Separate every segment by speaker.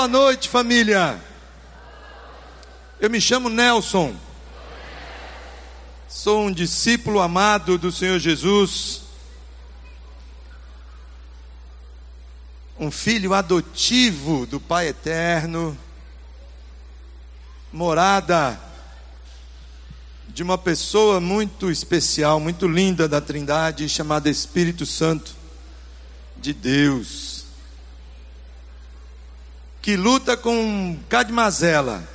Speaker 1: Boa noite, família. Eu me chamo Nelson. Sou um discípulo amado do Senhor Jesus. Um filho adotivo do Pai Eterno. Morada de uma pessoa muito especial, muito linda da Trindade, chamada Espírito Santo de Deus, que luta com cadmazela.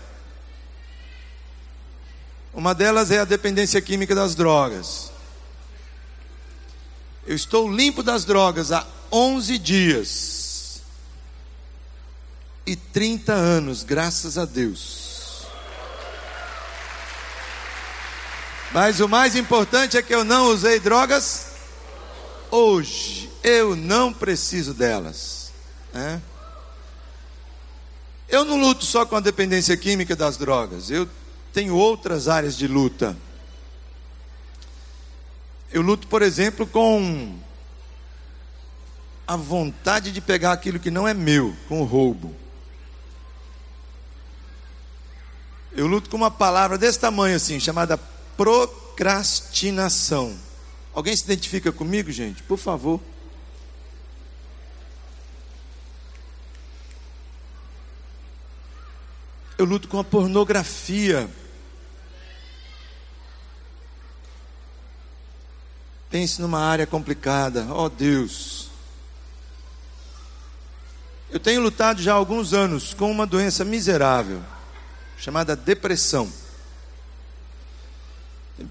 Speaker 1: Uma delas é a dependência química das drogas. Eu estou limpo das drogas há 11 dias e 30 anos, graças a Deus. Mas o mais importante é que eu não usei drogas hoje. Eu não preciso delas. Né? Eu não luto só com a dependência química das drogas. Eu tenho outras áreas de luta. Eu luto, por exemplo, com a vontade de pegar aquilo que não é meu, com o roubo. Eu luto com uma palavra desse tamanho assim, chamada procrastinação. Alguém se identifica comigo, gente? Por favor. Eu luto com a pornografia. Pense numa área complicada. Oh Deus. Eu tenho lutado já há alguns anos com uma doença miserável, chamada depressão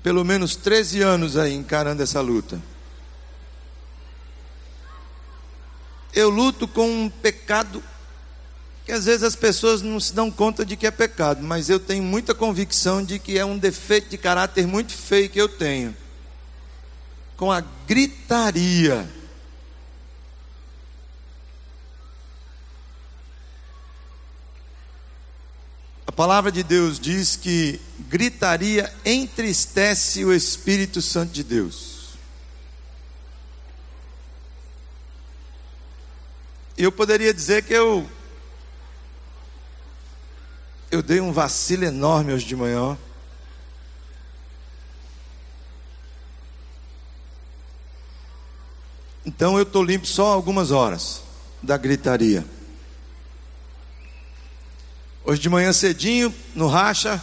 Speaker 1: pelo menos 13 anos aí encarando essa luta. Eu luto com um pecado que às vezes as pessoas não se dão conta de que é pecado, mas eu tenho muita convicção de que é um defeito de caráter muito feio que eu tenho. Com a gritaria. A palavra de Deus diz que gritaria entristece o Espírito Santo de Deus. Eu poderia dizer que eu eu dei um vacilo enorme hoje de manhã. Então eu estou limpo só algumas horas da gritaria. Hoje de manhã cedinho, no racha.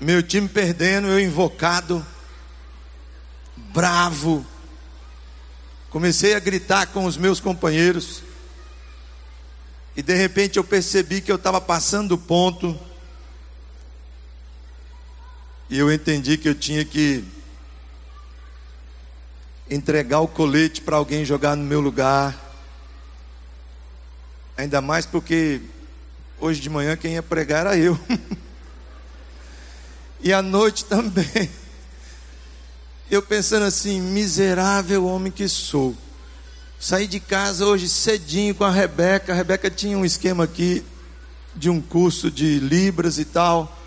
Speaker 1: Meu time perdendo, eu invocado, bravo. Comecei a gritar com os meus companheiros. E de repente eu percebi que eu estava passando o ponto. E eu entendi que eu tinha que entregar o colete para alguém jogar no meu lugar. Ainda mais porque hoje de manhã quem ia pregar era eu. e à noite também. Eu pensando assim, miserável homem que sou. Saí de casa hoje cedinho com a Rebeca. A Rebeca tinha um esquema aqui de um curso de Libras e tal.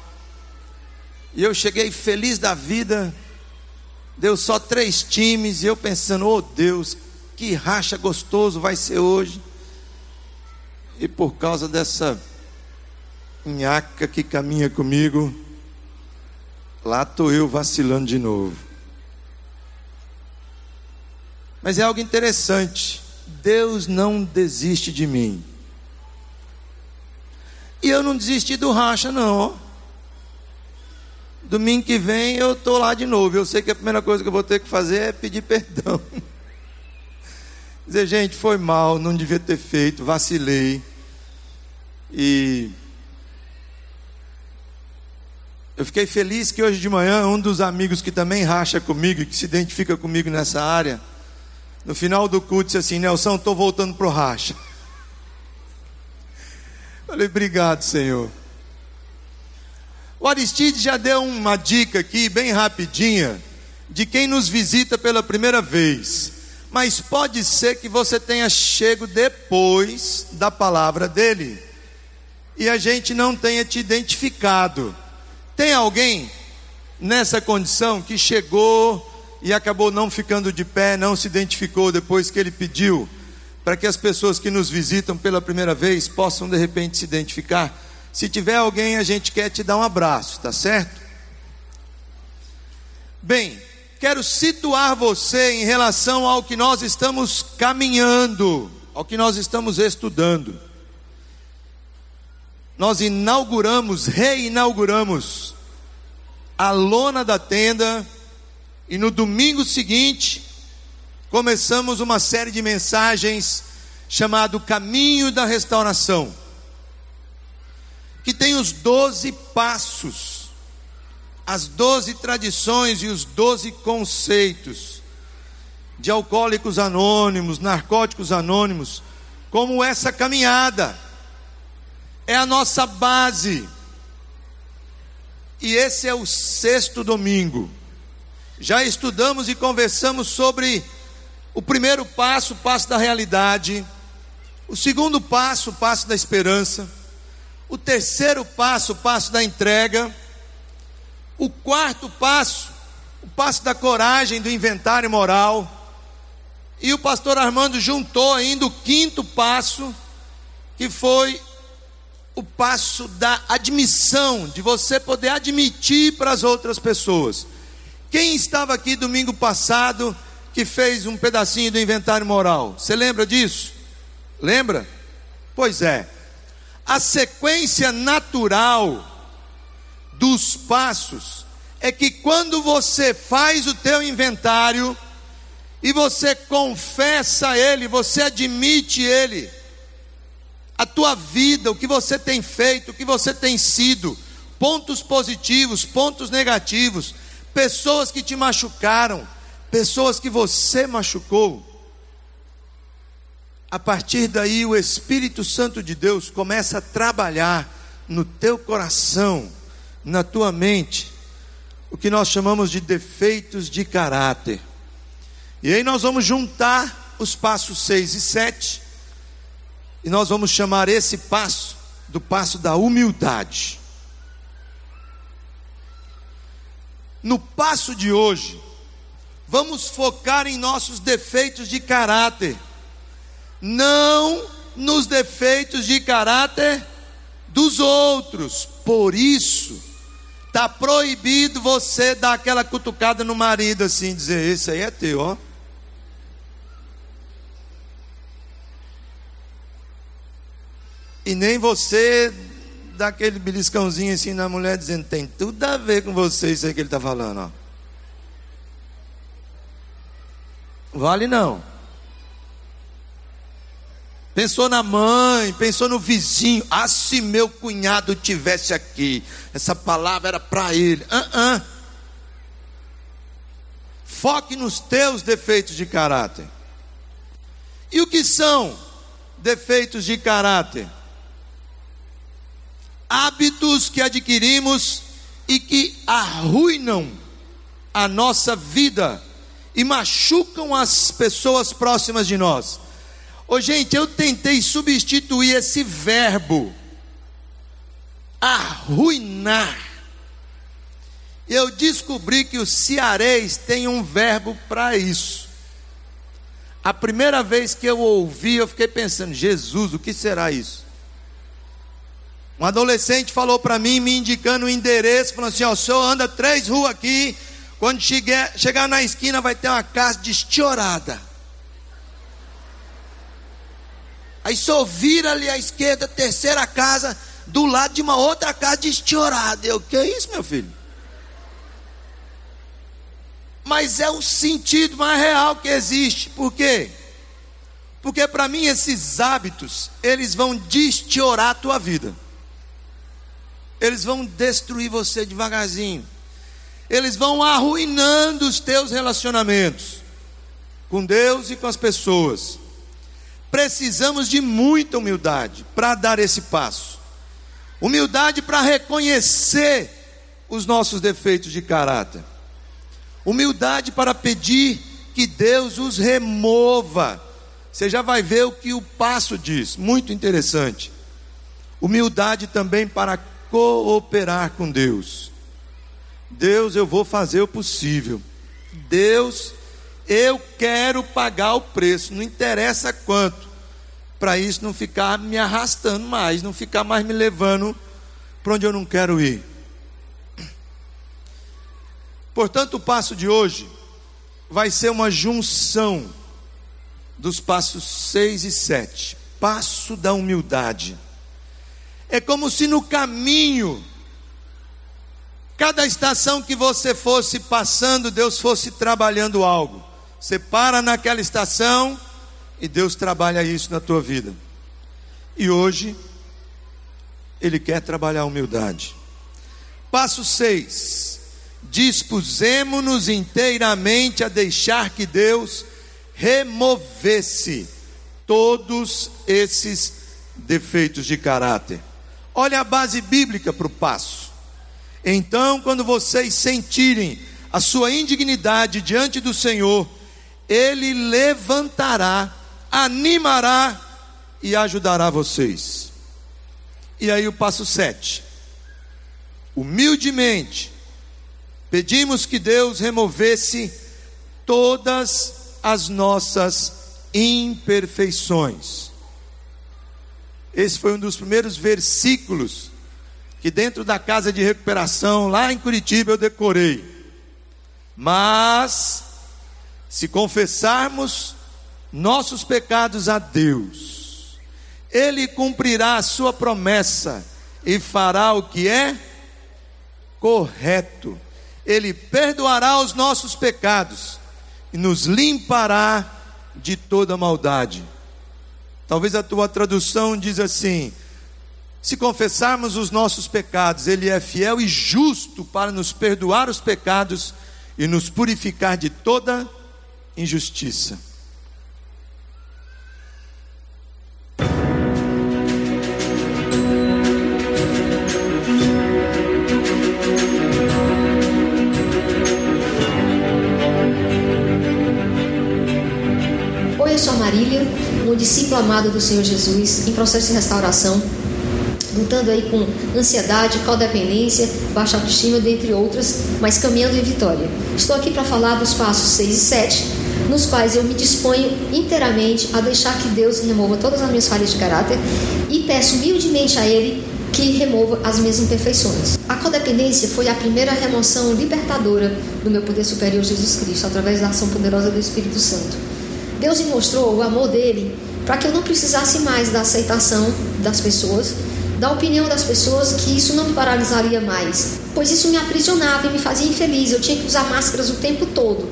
Speaker 1: E eu cheguei feliz da vida. Deu só três times. E eu pensando, oh Deus, que racha gostoso vai ser hoje. E por causa dessa nhaca que caminha comigo, lá estou eu vacilando de novo. Mas é algo interessante. Deus não desiste de mim. E eu não desisti do racha, não. Domingo que vem eu estou lá de novo. Eu sei que a primeira coisa que eu vou ter que fazer é pedir perdão. Dizer, gente, foi mal, não devia ter feito, vacilei. E eu fiquei feliz que hoje de manhã um dos amigos que também racha comigo, que se identifica comigo nessa área, no final do culto disse assim: Nelson, estou voltando para o racha. Falei, obrigado, Senhor. O Aristide já deu uma dica aqui, bem rapidinha, de quem nos visita pela primeira vez mas pode ser que você tenha chego depois da palavra dele e a gente não tenha te identificado. Tem alguém nessa condição que chegou e acabou não ficando de pé, não se identificou depois que ele pediu? para que as pessoas que nos visitam pela primeira vez possam de repente se identificar. Se tiver alguém, a gente quer te dar um abraço, tá certo? Bem, quero situar você em relação ao que nós estamos caminhando, ao que nós estamos estudando. Nós inauguramos, reinauguramos a lona da tenda e no domingo seguinte começamos uma série de mensagens chamado Caminho da Restauração, que tem os doze passos, as doze tradições e os doze conceitos de alcoólicos anônimos, narcóticos anônimos, como essa caminhada, é a nossa base. E esse é o sexto domingo. Já estudamos e conversamos sobre o primeiro passo, o passo da realidade. O segundo passo, o passo da esperança. O terceiro passo, o passo da entrega. O quarto passo, o passo da coragem, do inventário moral. E o pastor Armando juntou ainda o quinto passo, que foi o passo da admissão, de você poder admitir para as outras pessoas. Quem estava aqui domingo passado que fez um pedacinho do inventário moral. Você lembra disso? Lembra? Pois é. A sequência natural dos passos é que quando você faz o teu inventário e você confessa ele, você admite ele, a tua vida, o que você tem feito, o que você tem sido, pontos positivos, pontos negativos, pessoas que te machucaram, pessoas que você machucou, a partir daí o Espírito Santo de Deus começa a trabalhar no teu coração, na tua mente, o que nós chamamos de defeitos de caráter. E aí nós vamos juntar os passos 6 e 7, e nós vamos chamar esse passo do passo da humildade. No passo de hoje, vamos focar em nossos defeitos de caráter, não nos defeitos de caráter dos outros. Por isso, está proibido você dar aquela cutucada no marido assim, dizer: Esse aí é teu, ó. E nem você dar aquele beliscãozinho assim na mulher, dizendo: Tem tudo a ver com você, isso aí que ele está falando, ó. Vale não. Pensou na mãe, pensou no vizinho. Ah, se meu cunhado tivesse aqui, essa palavra era para ele. Uh -uh. Foque nos teus defeitos de caráter. E o que são defeitos de caráter? Hábitos que adquirimos e que arruinam a nossa vida e machucam as pessoas próximas de nós. Ô, gente, eu tentei substituir esse verbo, arruinar. Eu descobri que o cearês tem um verbo para isso. A primeira vez que eu ouvi, eu fiquei pensando: Jesus, o que será isso? Um adolescente falou para mim, me indicando o endereço, falando assim: ó, o senhor anda três ruas aqui, quando chegar, chegar na esquina, vai ter uma casa destiorada. Aí só vira ali à esquerda, terceira casa, do lado de uma outra casa destiorada. Eu, que é isso, meu filho? Mas é o sentido mais real que existe. Por quê? Porque para mim esses hábitos, eles vão destiorar a tua vida. Eles vão destruir você devagarzinho eles vão arruinando os teus relacionamentos com Deus e com as pessoas. Precisamos de muita humildade para dar esse passo. Humildade para reconhecer os nossos defeitos de caráter. Humildade para pedir que Deus os remova. Você já vai ver o que o passo diz, muito interessante. Humildade também para cooperar com Deus. Deus, eu vou fazer o possível. Deus, eu quero pagar o preço, não interessa quanto. para isso não ficar me arrastando mais, não ficar mais me levando para onde eu não quero ir. Portanto, o passo de hoje vai ser uma junção dos passos 6 e 7. Passo da humildade. É como se no caminho, cada estação que você fosse passando, Deus fosse trabalhando algo. Você para naquela estação e Deus trabalha isso na tua vida. E hoje, Ele quer trabalhar a humildade. Passo 6 dispusemos-nos inteiramente a deixar que Deus removesse todos esses defeitos de caráter. Olha a base bíblica para o passo. Então, quando vocês sentirem a sua indignidade diante do Senhor, Ele levantará, animará e ajudará vocês. E aí o passo 7. Humildemente, pedimos que Deus removesse todas as nossas imperfeições. Esse foi um dos primeiros versículos que dentro da casa de recuperação lá em Curitiba eu decorei. Mas se confessarmos nossos pecados a Deus, ele cumprirá a sua promessa e fará o que é correto ele perdoará os nossos pecados e nos limpará de toda maldade. Talvez a tua tradução diz assim: se confessarmos os nossos pecados, Ele é fiel e justo para nos perdoar os pecados e nos purificar de toda injustiça.
Speaker 2: Marília, um discípulo amado do Senhor Jesus, em processo de restauração, lutando aí com ansiedade, codependência, baixa autoestima, dentre outras, mas caminhando em vitória. Estou aqui para falar dos passos 6 e 7, nos quais eu me disponho inteiramente a deixar que Deus remova todas as minhas falhas de caráter e peço humildemente a Ele que remova as minhas imperfeições. A codependência foi a primeira remoção libertadora do meu poder superior Jesus Cristo, através da ação poderosa do Espírito Santo. Deus me mostrou o amor dele para que eu não precisasse mais da aceitação das pessoas, da opinião das pessoas, que isso não me paralisaria mais, pois isso me aprisionava e me fazia infeliz. Eu tinha que usar máscaras o tempo todo.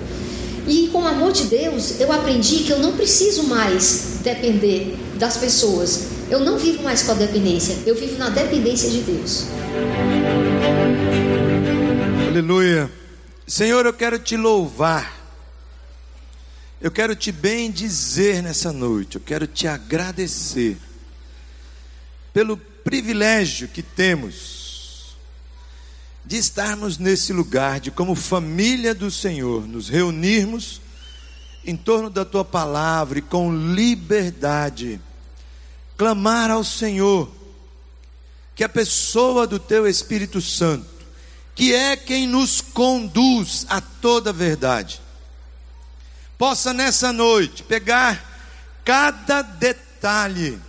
Speaker 2: E com o amor de Deus, eu aprendi que eu não preciso mais depender das pessoas. Eu não vivo mais com a dependência, eu vivo na dependência de Deus.
Speaker 1: Aleluia. Senhor, eu quero te louvar eu quero te bem dizer nessa noite, eu quero te agradecer pelo privilégio que temos de estarmos nesse lugar, de como família do Senhor, nos reunirmos em torno da tua palavra e com liberdade clamar ao Senhor que a pessoa do teu Espírito Santo, que é quem nos conduz a toda verdade, possa nessa noite pegar cada detalhe,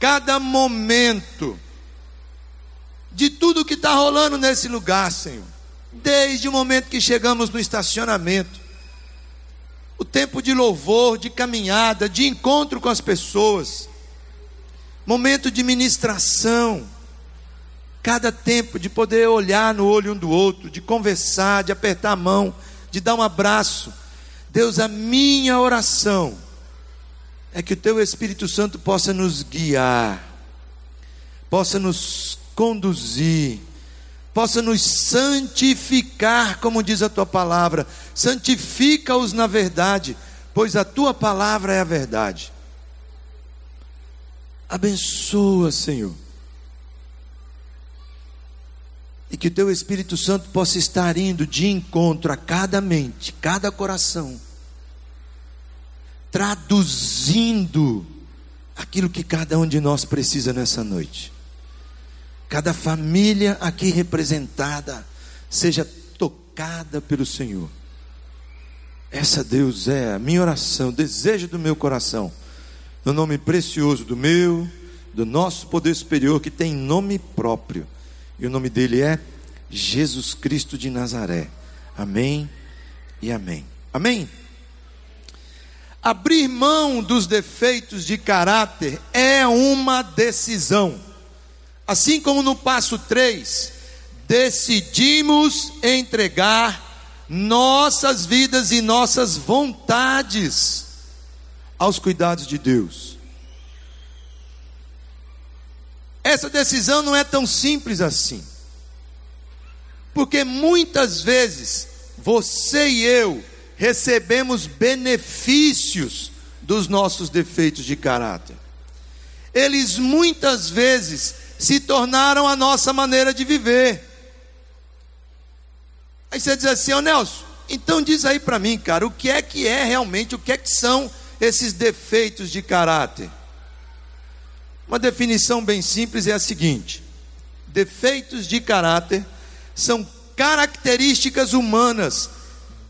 Speaker 1: cada momento de tudo que está rolando nesse lugar, Senhor. Desde o momento que chegamos no estacionamento, o tempo de louvor, de caminhada, de encontro com as pessoas, momento de ministração, cada tempo de poder olhar no olho um do outro, de conversar, de apertar a mão, de dar um abraço Deus, a minha oração é que o Teu Espírito Santo possa nos guiar, possa nos conduzir, possa nos santificar, como diz a Tua palavra, santifica-os na verdade, pois a Tua palavra é a verdade. Abençoa, Senhor e que o teu Espírito Santo possa estar indo de encontro a cada mente, cada coração, traduzindo aquilo que cada um de nós precisa nessa noite. Cada família aqui representada seja tocada pelo Senhor. Essa, Deus, é a minha oração, o desejo do meu coração. no nome precioso do meu, do nosso poder superior, que tem nome próprio, e o nome dele é Jesus Cristo de Nazaré. Amém e amém. Amém? Abrir mão dos defeitos de caráter é uma decisão. Assim como no passo 3, decidimos entregar nossas vidas e nossas vontades aos cuidados de Deus. Essa decisão não é tão simples assim. Porque muitas vezes você e eu recebemos benefícios dos nossos defeitos de caráter. Eles muitas vezes se tornaram a nossa maneira de viver. Aí você diz assim, ô oh, Nelson, então diz aí para mim, cara, o que é que é realmente, o que é que são esses defeitos de caráter? Uma definição bem simples é a seguinte: defeitos de caráter são características humanas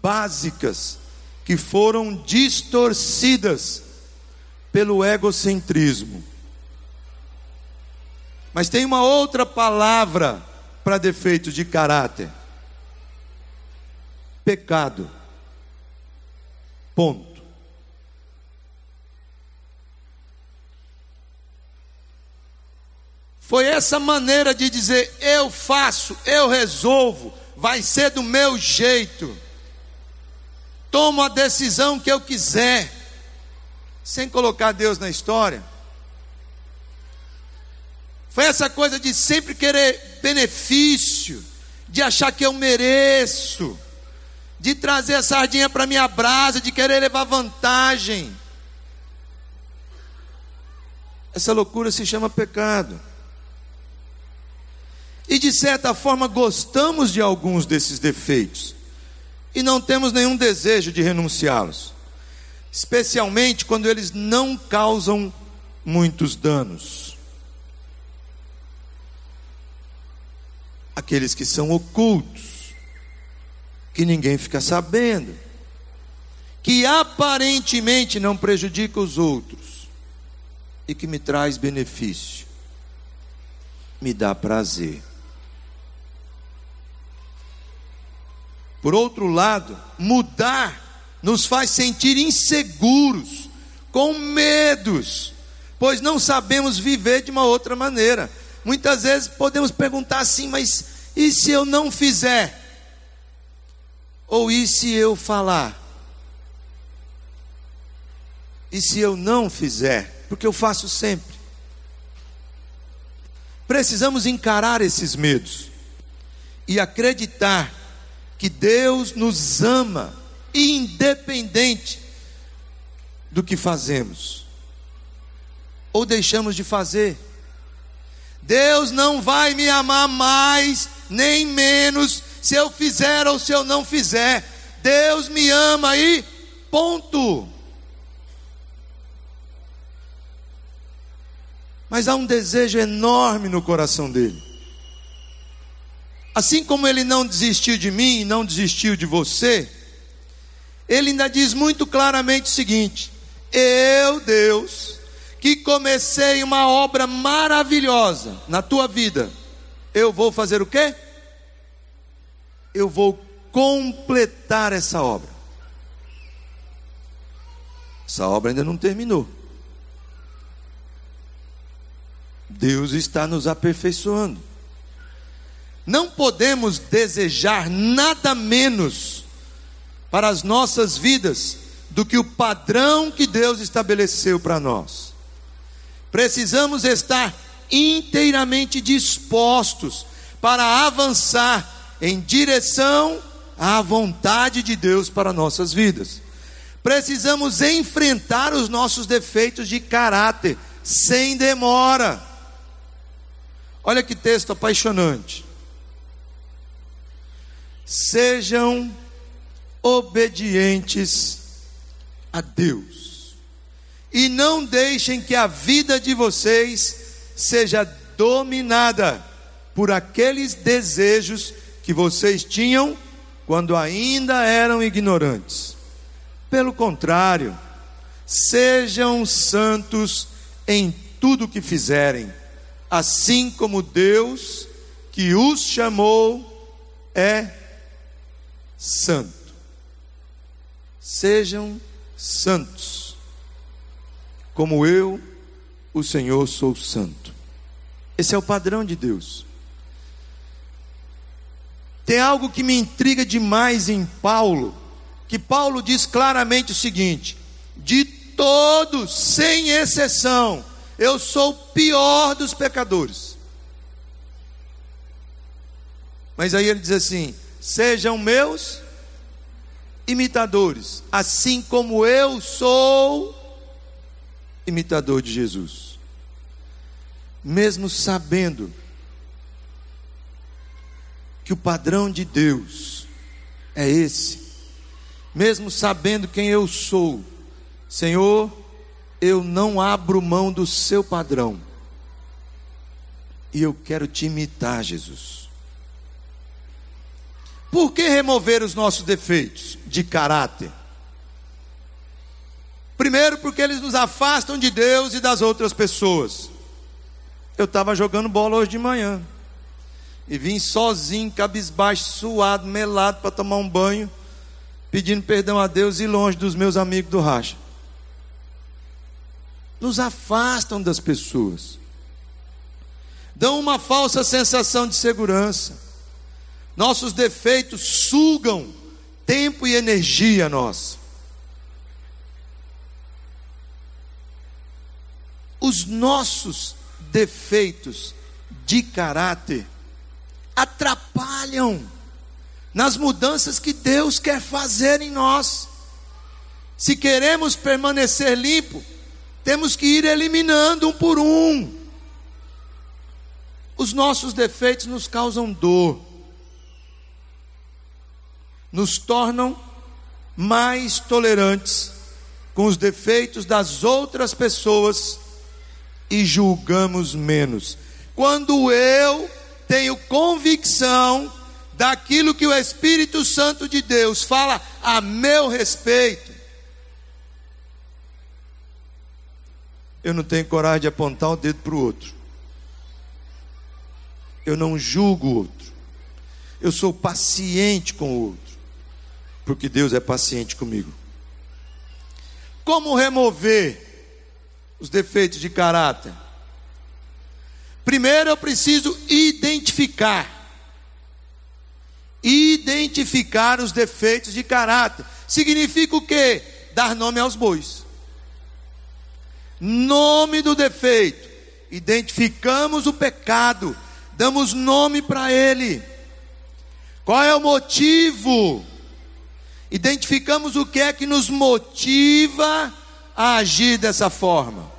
Speaker 1: básicas que foram distorcidas pelo egocentrismo. Mas tem uma outra palavra para defeitos de caráter: pecado. Ponto. Foi essa maneira de dizer: eu faço, eu resolvo, vai ser do meu jeito. Tomo a decisão que eu quiser, sem colocar Deus na história. Foi essa coisa de sempre querer benefício, de achar que eu mereço, de trazer a sardinha para minha brasa, de querer levar vantagem. Essa loucura se chama pecado. E de certa forma gostamos de alguns desses defeitos e não temos nenhum desejo de renunciá-los, especialmente quando eles não causam muitos danos. Aqueles que são ocultos, que ninguém fica sabendo, que aparentemente não prejudica os outros e que me traz benefício, me dá prazer. Por outro lado, mudar nos faz sentir inseguros, com medos, pois não sabemos viver de uma outra maneira. Muitas vezes podemos perguntar assim, mas e se eu não fizer? Ou e se eu falar? E se eu não fizer? Porque eu faço sempre. Precisamos encarar esses medos e acreditar que Deus nos ama, independente do que fazemos ou deixamos de fazer. Deus não vai me amar mais nem menos se eu fizer ou se eu não fizer. Deus me ama e ponto. Mas há um desejo enorme no coração dele. Assim como ele não desistiu de mim e não desistiu de você, ele ainda diz muito claramente o seguinte: Eu, Deus, que comecei uma obra maravilhosa na tua vida, eu vou fazer o quê? Eu vou completar essa obra. Essa obra ainda não terminou. Deus está nos aperfeiçoando. Não podemos desejar nada menos para as nossas vidas do que o padrão que Deus estabeleceu para nós. Precisamos estar inteiramente dispostos para avançar em direção à vontade de Deus para nossas vidas. Precisamos enfrentar os nossos defeitos de caráter sem demora. Olha que texto apaixonante sejam obedientes a Deus. E não deixem que a vida de vocês seja dominada por aqueles desejos que vocês tinham quando ainda eram ignorantes. Pelo contrário, Sejam santos em tudo que fizerem, assim como Deus que os chamou é santo. Sejam santos, como eu, o Senhor, sou santo. Esse é o padrão de Deus. Tem algo que me intriga demais em Paulo, que Paulo diz claramente o seguinte: de todos, sem exceção, eu sou o pior dos pecadores. Mas aí ele diz assim: sejam meus imitadores, assim como eu sou imitador de Jesus. Mesmo sabendo que o padrão de Deus é esse, mesmo sabendo quem eu sou, Senhor, eu não abro mão do seu padrão, e eu quero te imitar, Jesus. Por que remover os nossos defeitos de caráter? Primeiro, porque eles nos afastam de Deus e das outras pessoas. Eu estava jogando bola hoje de manhã e vim sozinho, cabisbaixo, suado, melado para tomar um banho, pedindo perdão a Deus e longe dos meus amigos do racha. Nos afastam das pessoas, dão uma falsa sensação de segurança nossos defeitos sugam tempo e energia nossa. Os nossos defeitos de caráter atrapalham nas mudanças que Deus quer fazer em nós. Se queremos permanecer limpo, temos que ir eliminando um por um. Os nossos defeitos nos causam dor nos tornam mais tolerantes com os defeitos das outras pessoas e julgamos menos. Quando eu tenho convicção daquilo que o Espírito Santo de Deus fala a meu respeito, eu não tenho coragem de apontar o dedo para o outro. Eu não julgo o outro. Eu sou paciente com o outro porque Deus é paciente comigo. Como remover os defeitos de caráter? Primeiro eu preciso identificar. Identificar os defeitos de caráter. Significa o quê? Dar nome aos bois. Nome do defeito. Identificamos o pecado. Damos nome para ele. Qual é o motivo? Identificamos o que é que nos motiva a agir dessa forma.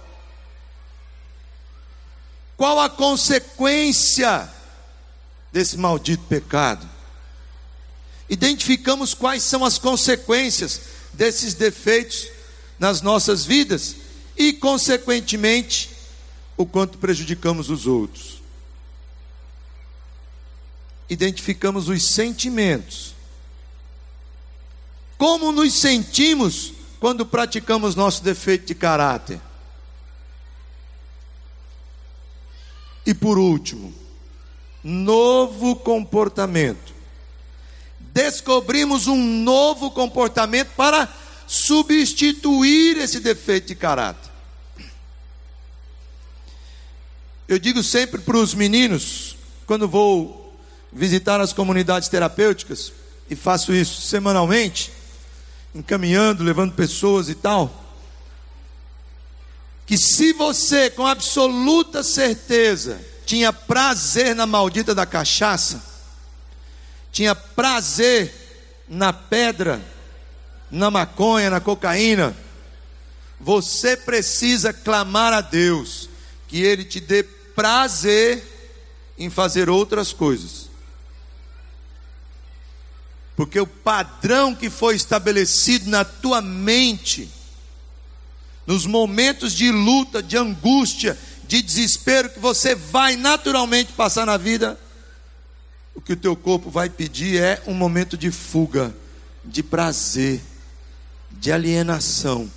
Speaker 1: Qual a consequência desse maldito pecado? Identificamos quais são as consequências desses defeitos nas nossas vidas e, consequentemente, o quanto prejudicamos os outros. Identificamos os sentimentos como nos sentimos quando praticamos nosso defeito de caráter? E por último, novo comportamento. Descobrimos um novo comportamento para substituir esse defeito de caráter. Eu digo sempre para os meninos, quando vou visitar as comunidades terapêuticas, e faço isso semanalmente, encaminhando, levando pessoas e tal. Que se você, com absoluta certeza, tinha prazer na maldita da cachaça, tinha prazer na pedra, na maconha, na cocaína, você precisa clamar a Deus que Ele te dê prazer em fazer outras coisas. Porque o padrão que foi estabelecido na tua mente, nos momentos de luta, de angústia, de desespero que você vai naturalmente passar na vida, o que o teu corpo vai pedir é um momento de fuga, de prazer, de alienação.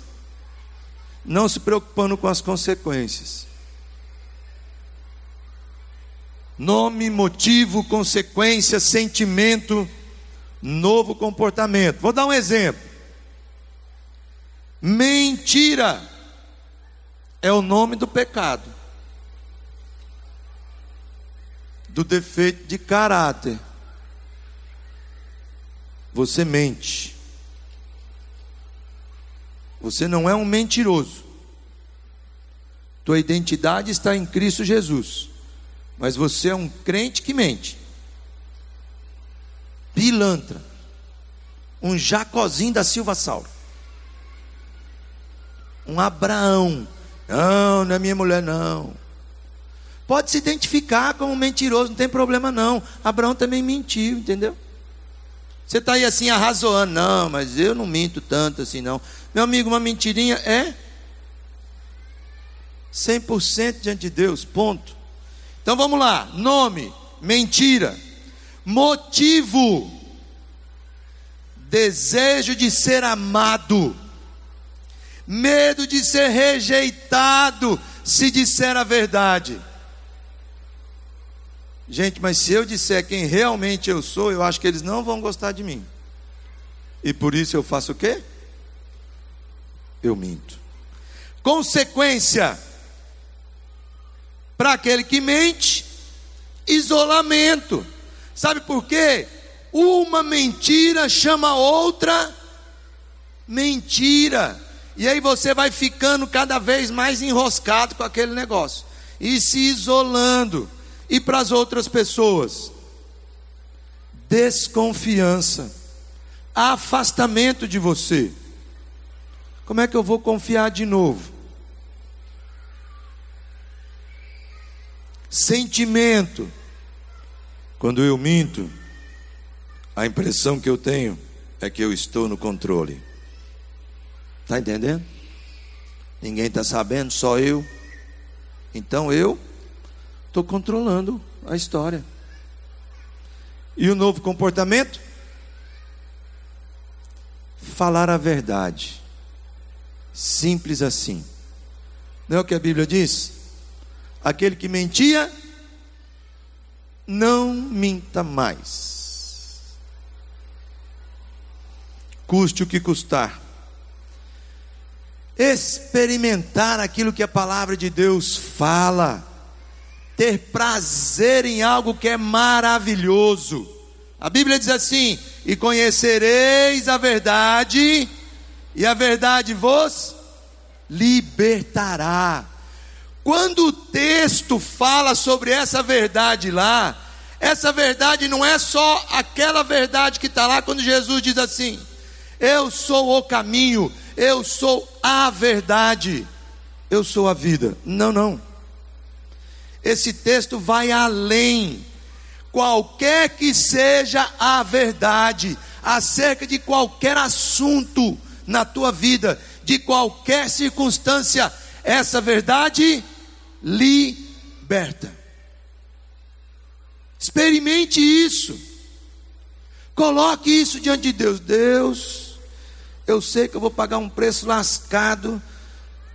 Speaker 1: não se preocupando com as consequências. Nome, motivo, consequência, sentimento, novo comportamento. Vou dar um exemplo. Mentira é o nome do pecado, do defeito de caráter. Você mente. Você não é um mentiroso. Tua identidade está em Cristo Jesus. Mas você é um crente que mente. Pilantra. Um Jacozinho da Silva Sauro. Um Abraão. Não, não é minha mulher, não. Pode se identificar como mentiroso, não tem problema não. Abraão também mentiu, entendeu? Você está aí assim arrazoando, não, mas eu não minto tanto assim não. Meu amigo, uma mentirinha é 100% diante de Deus, ponto. Então vamos lá: nome, mentira, motivo, desejo de ser amado, medo de ser rejeitado se disser a verdade. Gente, mas se eu disser quem realmente eu sou, eu acho que eles não vão gostar de mim. E por isso eu faço o quê? Eu minto. Consequência: para aquele que mente, isolamento. Sabe por quê? Uma mentira chama outra mentira. E aí você vai ficando cada vez mais enroscado com aquele negócio e se isolando. E para as outras pessoas, desconfiança, afastamento de você. Como é que eu vou confiar de novo? Sentimento. Quando eu minto, a impressão que eu tenho é que eu estou no controle. Está entendendo? Ninguém está sabendo, só eu. Então eu estou controlando a história. E o novo comportamento? Falar a verdade. Simples assim. Não é o que a Bíblia diz? Aquele que mentia, não minta mais. Custe o que custar. Experimentar aquilo que a palavra de Deus fala. Ter prazer em algo que é maravilhoso. A Bíblia diz assim: E conhecereis a verdade, e a verdade vos libertará. Quando o texto fala sobre essa verdade lá, essa verdade não é só aquela verdade que está lá quando Jesus diz assim: Eu sou o caminho, eu sou a verdade, eu sou a vida. Não, não. Esse texto vai além. Qualquer que seja a verdade acerca de qualquer assunto na tua vida, de qualquer circunstância, essa verdade liberta. Experimente isso. Coloque isso diante de Deus. Deus, eu sei que eu vou pagar um preço lascado,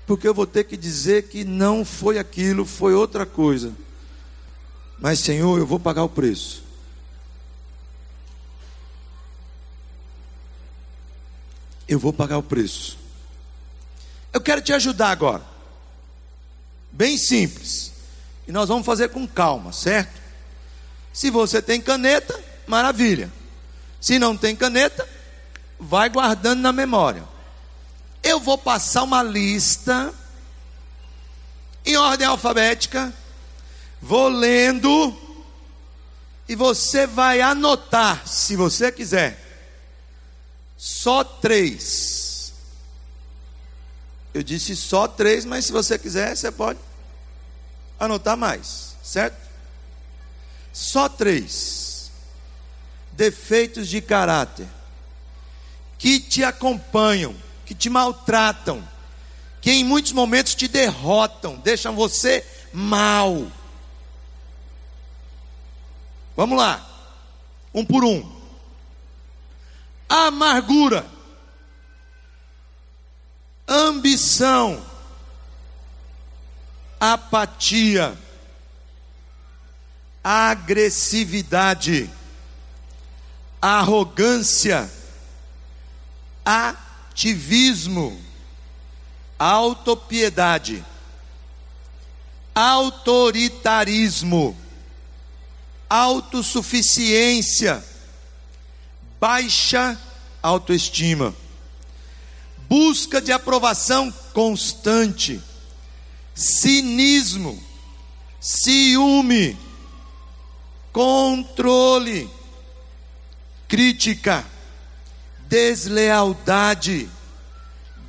Speaker 1: porque eu vou ter que dizer que não foi aquilo, foi outra coisa. Mas, Senhor, eu vou pagar o preço. Eu vou pagar o preço. Eu quero te ajudar agora. Bem simples. E nós vamos fazer com calma, certo? Se você tem caneta, maravilha. Se não tem caneta, vai guardando na memória. Eu vou passar uma lista em ordem alfabética, vou lendo e você vai anotar, se você quiser, só três eu disse só três, mas se você quiser, você pode anotar mais, certo? Só três defeitos de caráter que te acompanham, que te maltratam, que em muitos momentos te derrotam, deixam você mal. Vamos lá, um por um. Amargura ambição, apatia, agressividade, arrogância, ativismo, autopiedade, autoritarismo, autossuficiência, baixa autoestima, busca de aprovação constante, cinismo, ciúme, controle, crítica, deslealdade,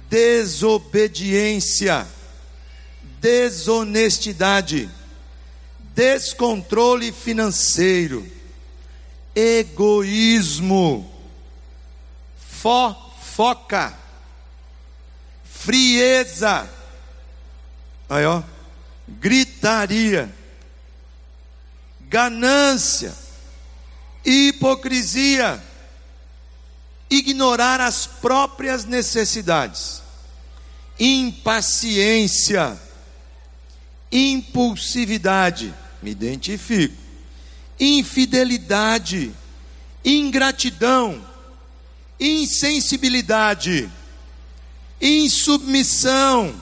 Speaker 1: desobediência, desonestidade, descontrole financeiro, egoísmo, fofoca, frieza, aí ó, gritaria, ganância, hipocrisia, ignorar as próprias necessidades, impaciência, impulsividade, me identifico, infidelidade, ingratidão, insensibilidade, insubmissão,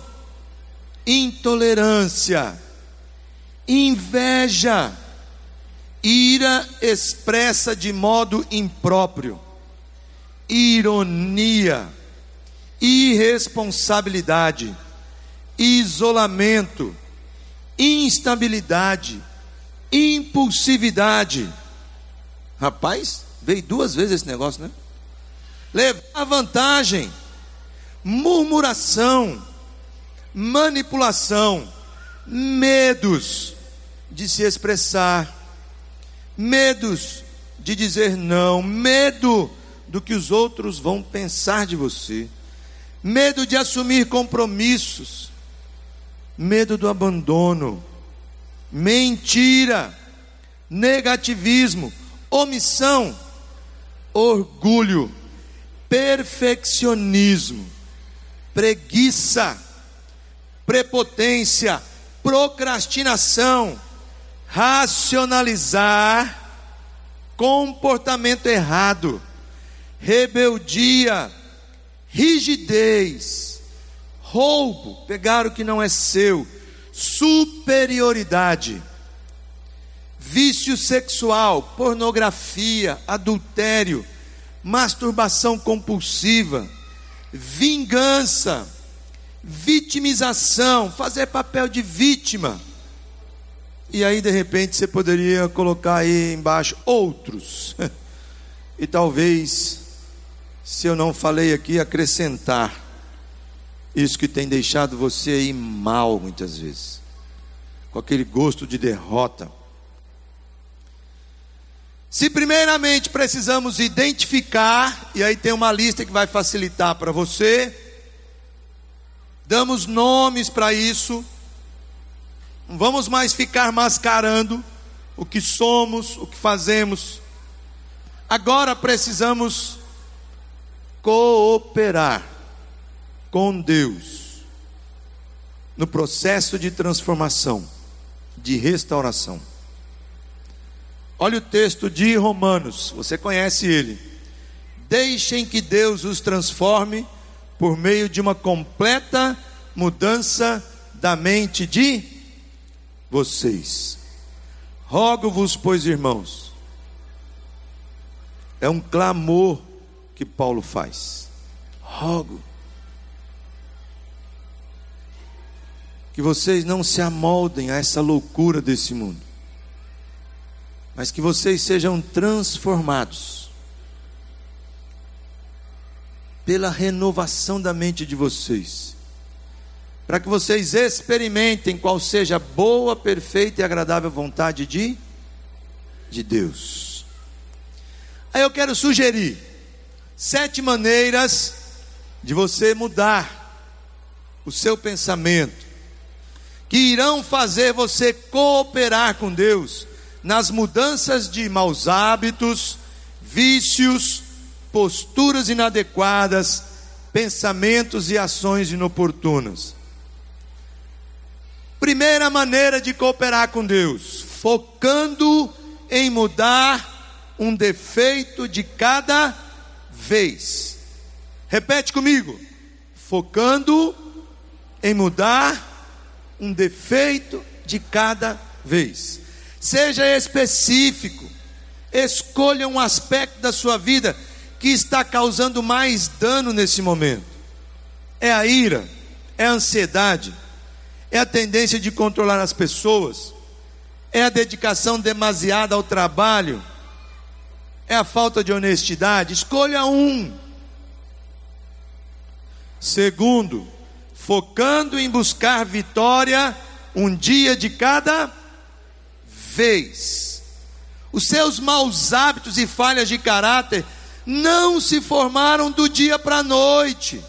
Speaker 1: intolerância, inveja, ira expressa de modo impróprio, ironia, irresponsabilidade, isolamento, instabilidade, impulsividade. Rapaz, veio duas vezes esse negócio, né? Levar vantagem, murmuração, manipulação, medos de se expressar, medos de dizer não, medo do que os outros vão pensar de você, medo de assumir compromissos, medo do abandono, mentira, negativismo, omissão, orgulho, perfeccionismo, preguiça, prepotência, procrastinação, racionalizar, comportamento errado, rebeldia, rigidez, roubo, pegar o que não é seu, superioridade, vício sexual, pornografia, adultério, masturbação compulsiva, vingança, vitimização, fazer papel de vítima. E aí, de repente, você poderia colocar aí embaixo outros. e talvez, se eu não falei aqui, acrescentar isso que tem deixado você aí mal muitas vezes, com aquele gosto de derrota. Se primeiramente precisamos identificar, e aí tem uma lista que vai facilitar para você, damos nomes para isso, não vamos mais ficar mascarando o que somos, o que fazemos. Agora precisamos cooperar com Deus no processo de transformação, de restauração. Olha o texto de Romanos, você conhece ele. Deixem que Deus os transforme por meio de uma completa mudança da mente de vocês. Rogo-vos, pois, irmãos, é um clamor que Paulo faz. Rogo que vocês não se amoldem a essa loucura desse mundo mas que vocês sejam transformados pela renovação da mente de vocês, para que vocês experimentem qual seja a boa, perfeita e agradável vontade de, de Deus. Aí eu quero sugerir sete maneiras de você mudar o seu pensamento, que irão fazer você cooperar com Deus nas mudanças de maus hábitos, vícios, posturas inadequadas, pensamentos e ações inoportunas. Primeira maneira de cooperar com Deus, focando em mudar um defeito de cada vez. Repete comigo. Focando em mudar um defeito de cada vez. Seja específico. Escolha um aspecto da sua vida que está causando mais dano nesse momento. É a ira, é a ansiedade, é a tendência de controlar as pessoas, é a dedicação demasiada ao trabalho, é a falta de honestidade. Escolha um. Segundo, focando em buscar vitória um dia de cada vez. Os seus maus hábitos e falhas de caráter não se formaram do dia para a noite.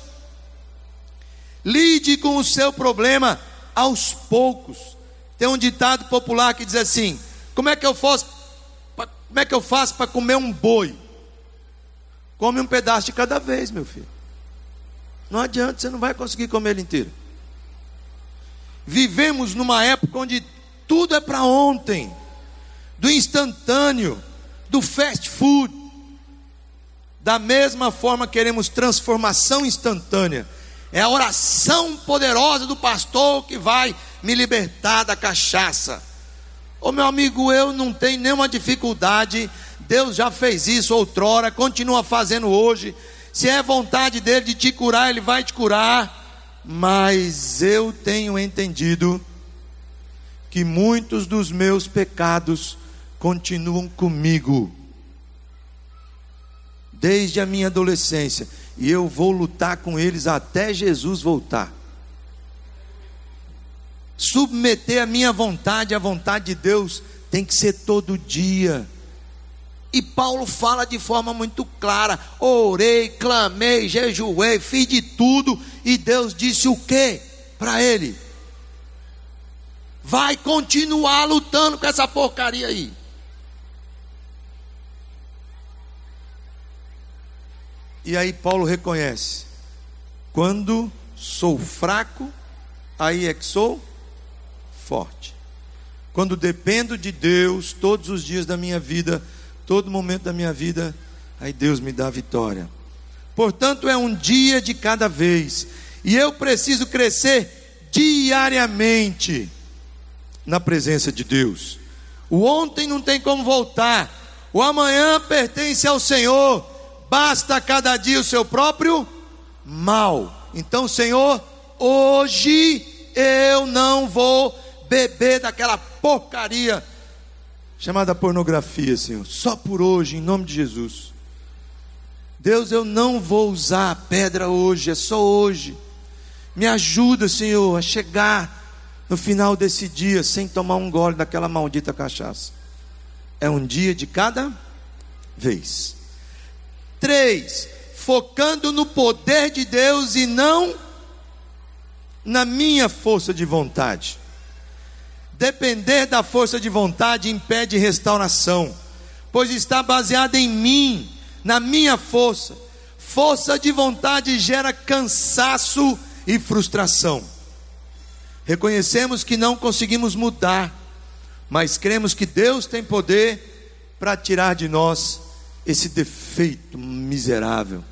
Speaker 1: Lide com o seu problema aos poucos. Tem um ditado popular que diz assim: Como é que eu faço? Como é que eu faço para comer um boi? Come um pedaço de cada vez, meu filho. Não adianta, você não vai conseguir comer ele inteiro. Vivemos numa época onde tudo é para ontem, do instantâneo, do fast food. Da mesma forma, queremos transformação instantânea. É a oração poderosa do pastor que vai me libertar da cachaça. Ô meu amigo, eu não tenho nenhuma dificuldade. Deus já fez isso outrora, continua fazendo hoje. Se é vontade dele de te curar, ele vai te curar. Mas eu tenho entendido que muitos dos meus pecados continuam comigo desde a minha adolescência, e eu vou lutar com eles até Jesus voltar. Submeter a minha vontade à vontade de Deus tem que ser todo dia. E Paulo fala de forma muito clara: orei, clamei, jejuei, fiz de tudo, e Deus disse o que para ele? Vai continuar lutando com essa porcaria aí. E aí Paulo reconhece: quando sou fraco, aí é que sou forte. Quando dependo de Deus todos os dias da minha vida, todo momento da minha vida, aí Deus me dá a vitória. Portanto, é um dia de cada vez, e eu preciso crescer diariamente na presença de Deus. O ontem não tem como voltar, o amanhã pertence ao Senhor basta cada dia o seu próprio mal. Então, Senhor, hoje eu não vou beber daquela porcaria chamada pornografia, Senhor. Só por hoje, em nome de Jesus. Deus, eu não vou usar a pedra hoje, é só hoje. Me ajuda, Senhor, a chegar no final desse dia sem tomar um gole daquela maldita cachaça. É um dia de cada vez. Três, focando no poder de Deus e não na minha força de vontade. Depender da força de vontade impede restauração, pois está baseada em mim, na minha força. Força de vontade gera cansaço e frustração. Reconhecemos que não conseguimos mudar, mas cremos que Deus tem poder para tirar de nós esse defeito miserável.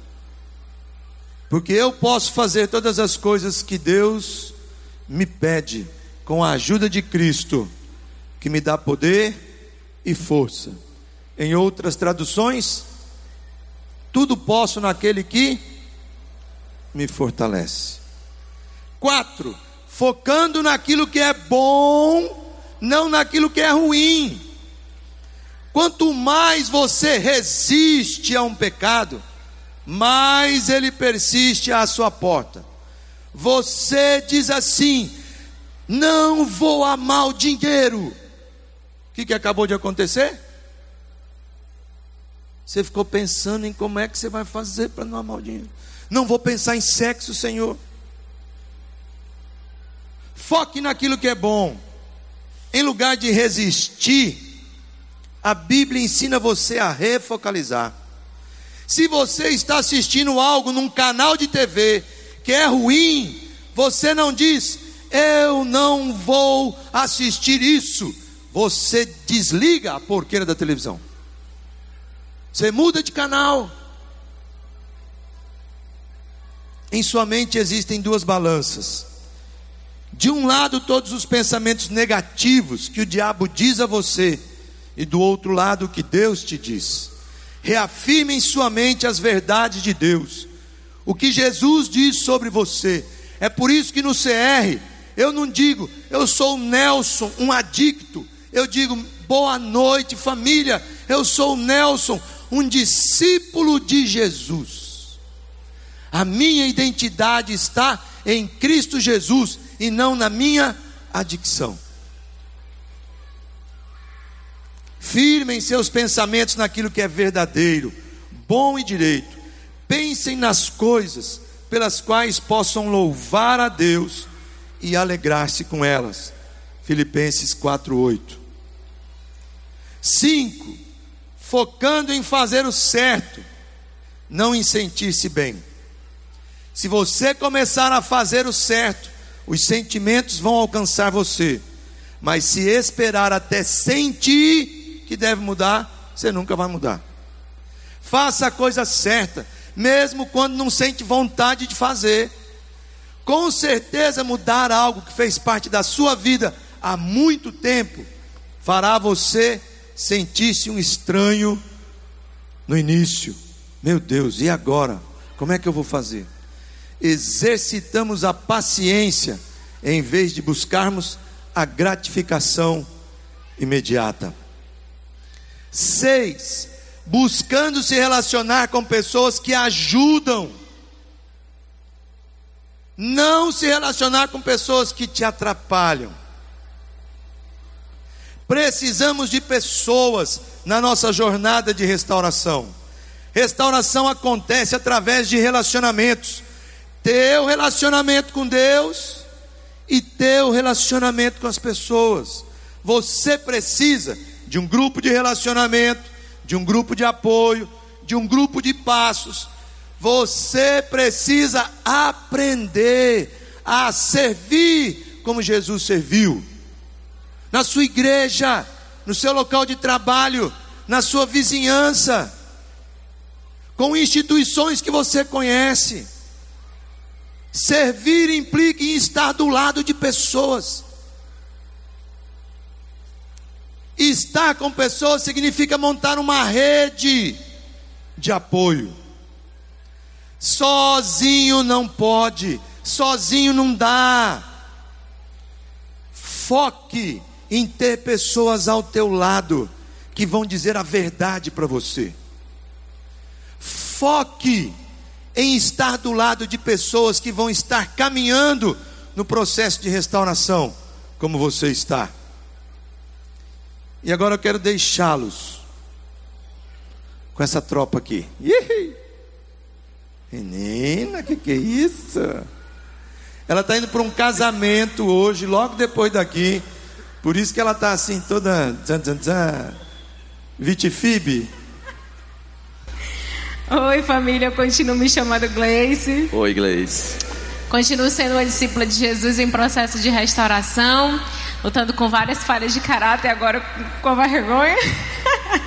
Speaker 1: Porque eu posso fazer todas as coisas que Deus me pede, com a ajuda de Cristo, que me dá poder e força. Em outras traduções, tudo posso naquele que me fortalece. Quatro, focando naquilo que é bom, não naquilo que é ruim. Quanto mais você resiste a um pecado, mais ele persiste à sua porta. Você diz assim: não vou amar o dinheiro. O que, que acabou de acontecer? Você ficou pensando em como é que você vai fazer para não amar o dinheiro. Não vou pensar em sexo, Senhor. Foque naquilo que é bom. Em lugar de resistir, a Bíblia ensina você a refocalizar. Se você está assistindo algo num canal de TV que é ruim, você não diz, eu não vou assistir isso. Você desliga a porqueira da televisão. Você muda de canal. Em sua mente existem duas balanças. De um lado, todos os pensamentos negativos que o diabo diz a você, e do outro lado, o que Deus te diz. Reafirme em sua mente as verdades de Deus, o que Jesus diz sobre você. É por isso que no CR, eu não digo, eu sou o Nelson, um adicto. Eu digo, boa noite, família. Eu sou o Nelson, um discípulo de Jesus. A minha identidade está em Cristo Jesus e não na minha adicção. Firmem seus pensamentos naquilo que é verdadeiro, bom e direito. Pensem nas coisas pelas quais possam louvar a Deus e alegrar-se com elas. Filipenses 4:8. 5. Focando em fazer o certo, não em sentir-se bem. Se você começar a fazer o certo, os sentimentos vão alcançar você. Mas se esperar até sentir que deve mudar, você nunca vai mudar. Faça a coisa certa, mesmo quando não sente vontade de fazer. Com certeza, mudar algo que fez parte da sua vida há muito tempo fará você sentir-se um estranho no início. Meu Deus, e agora? Como é que eu vou fazer? Exercitamos a paciência em vez de buscarmos a gratificação imediata. Seis, buscando se relacionar com pessoas que ajudam. Não se relacionar com pessoas que te atrapalham. Precisamos de pessoas na nossa jornada de restauração. Restauração acontece através de relacionamentos teu relacionamento com Deus e teu relacionamento com as pessoas. Você precisa de um grupo de relacionamento, de um grupo de apoio, de um grupo de passos. Você precisa aprender a servir como Jesus serviu. Na sua igreja, no seu local de trabalho, na sua vizinhança, com instituições que você conhece. Servir implica em estar do lado de pessoas. Estar com pessoas significa montar uma rede de apoio. Sozinho não pode, sozinho não dá. Foque em ter pessoas ao teu lado que vão dizer a verdade para você. Foque em estar do lado de pessoas que vão estar caminhando no processo de restauração, como você está. E agora eu quero deixá-los com essa tropa aqui. Menina, que que é isso? Ela está indo para um casamento hoje, logo depois daqui. Por isso que ela está assim, toda. Vitifibe.
Speaker 3: Oi, família, eu continuo me chamando Gleice.
Speaker 4: Oi, Gleice.
Speaker 3: Continuo sendo uma discípula de Jesus em processo de restauração, lutando com várias falhas de caráter, agora com vergonha.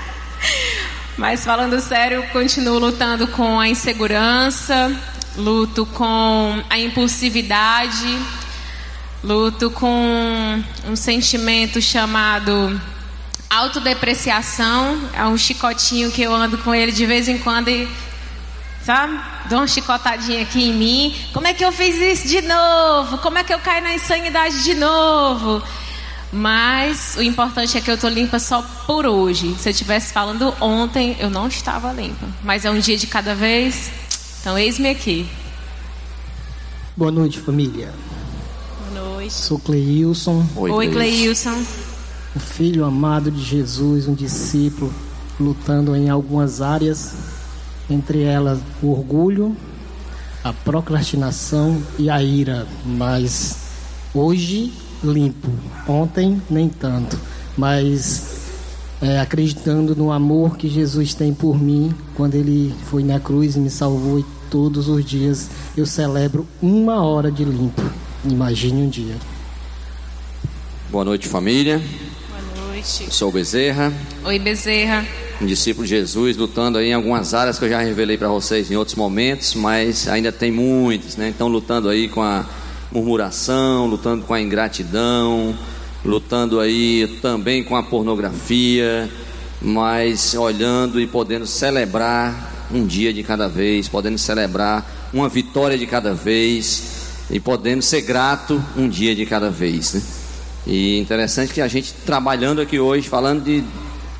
Speaker 3: Mas falando sério, continuo lutando com a insegurança, luto com a impulsividade, luto com um sentimento chamado Autodepreciação é um chicotinho que eu ando com ele de vez em quando e, sabe, dou uma chicotadinha aqui em mim. Como é que eu fiz isso de novo? Como é que eu caio na insanidade de novo? Mas o importante é que eu tô limpa só por hoje. Se eu estivesse falando ontem, eu não estava limpa. Mas é um dia de cada vez. Então, eis-me aqui.
Speaker 5: Boa noite, família.
Speaker 3: Boa noite.
Speaker 5: Sou Cleilson.
Speaker 3: Oi, Oi Cleilson
Speaker 5: um filho amado de Jesus, um discípulo, lutando em algumas áreas, entre elas o orgulho, a procrastinação e a ira, mas hoje limpo, ontem nem tanto, mas é, acreditando no amor que Jesus tem por mim, quando Ele foi na cruz e me salvou, e todos os dias eu celebro uma hora de limpo. Imagine um dia.
Speaker 4: Boa noite, família.
Speaker 3: Noite.
Speaker 4: Sou Bezerra.
Speaker 3: Oi, Bezerra.
Speaker 4: Um discípulo de Jesus, lutando aí em algumas áreas que eu já revelei para vocês em outros momentos, mas ainda tem muitos, né? Então, lutando aí com a murmuração, lutando com a ingratidão, lutando aí também com a pornografia, mas olhando e podendo celebrar um dia de cada vez, podendo celebrar uma vitória de cada vez e podendo ser grato um dia de cada vez, né? E interessante que a gente trabalhando aqui hoje, falando de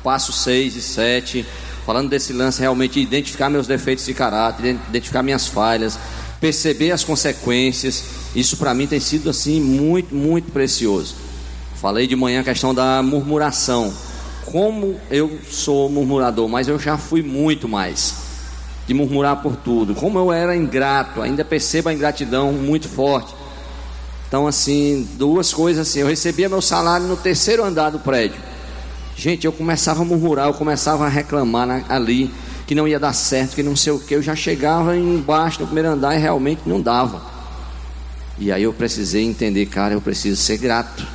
Speaker 4: passo 6 e 7, falando desse lance realmente de identificar meus defeitos de caráter, identificar minhas falhas, perceber as consequências, isso para mim tem sido assim muito, muito precioso. Falei de manhã a questão da murmuração. Como eu sou murmurador, mas eu já fui muito mais de murmurar por tudo. Como eu era ingrato, ainda percebo a ingratidão muito forte. Então, assim, duas coisas assim. Eu recebia meu salário no terceiro andar do prédio. Gente, eu começava a murmurar, eu começava a reclamar na, ali que não ia dar certo, que não sei o que. Eu já chegava embaixo no primeiro andar e realmente não dava. E aí eu precisei entender, cara, eu preciso ser grato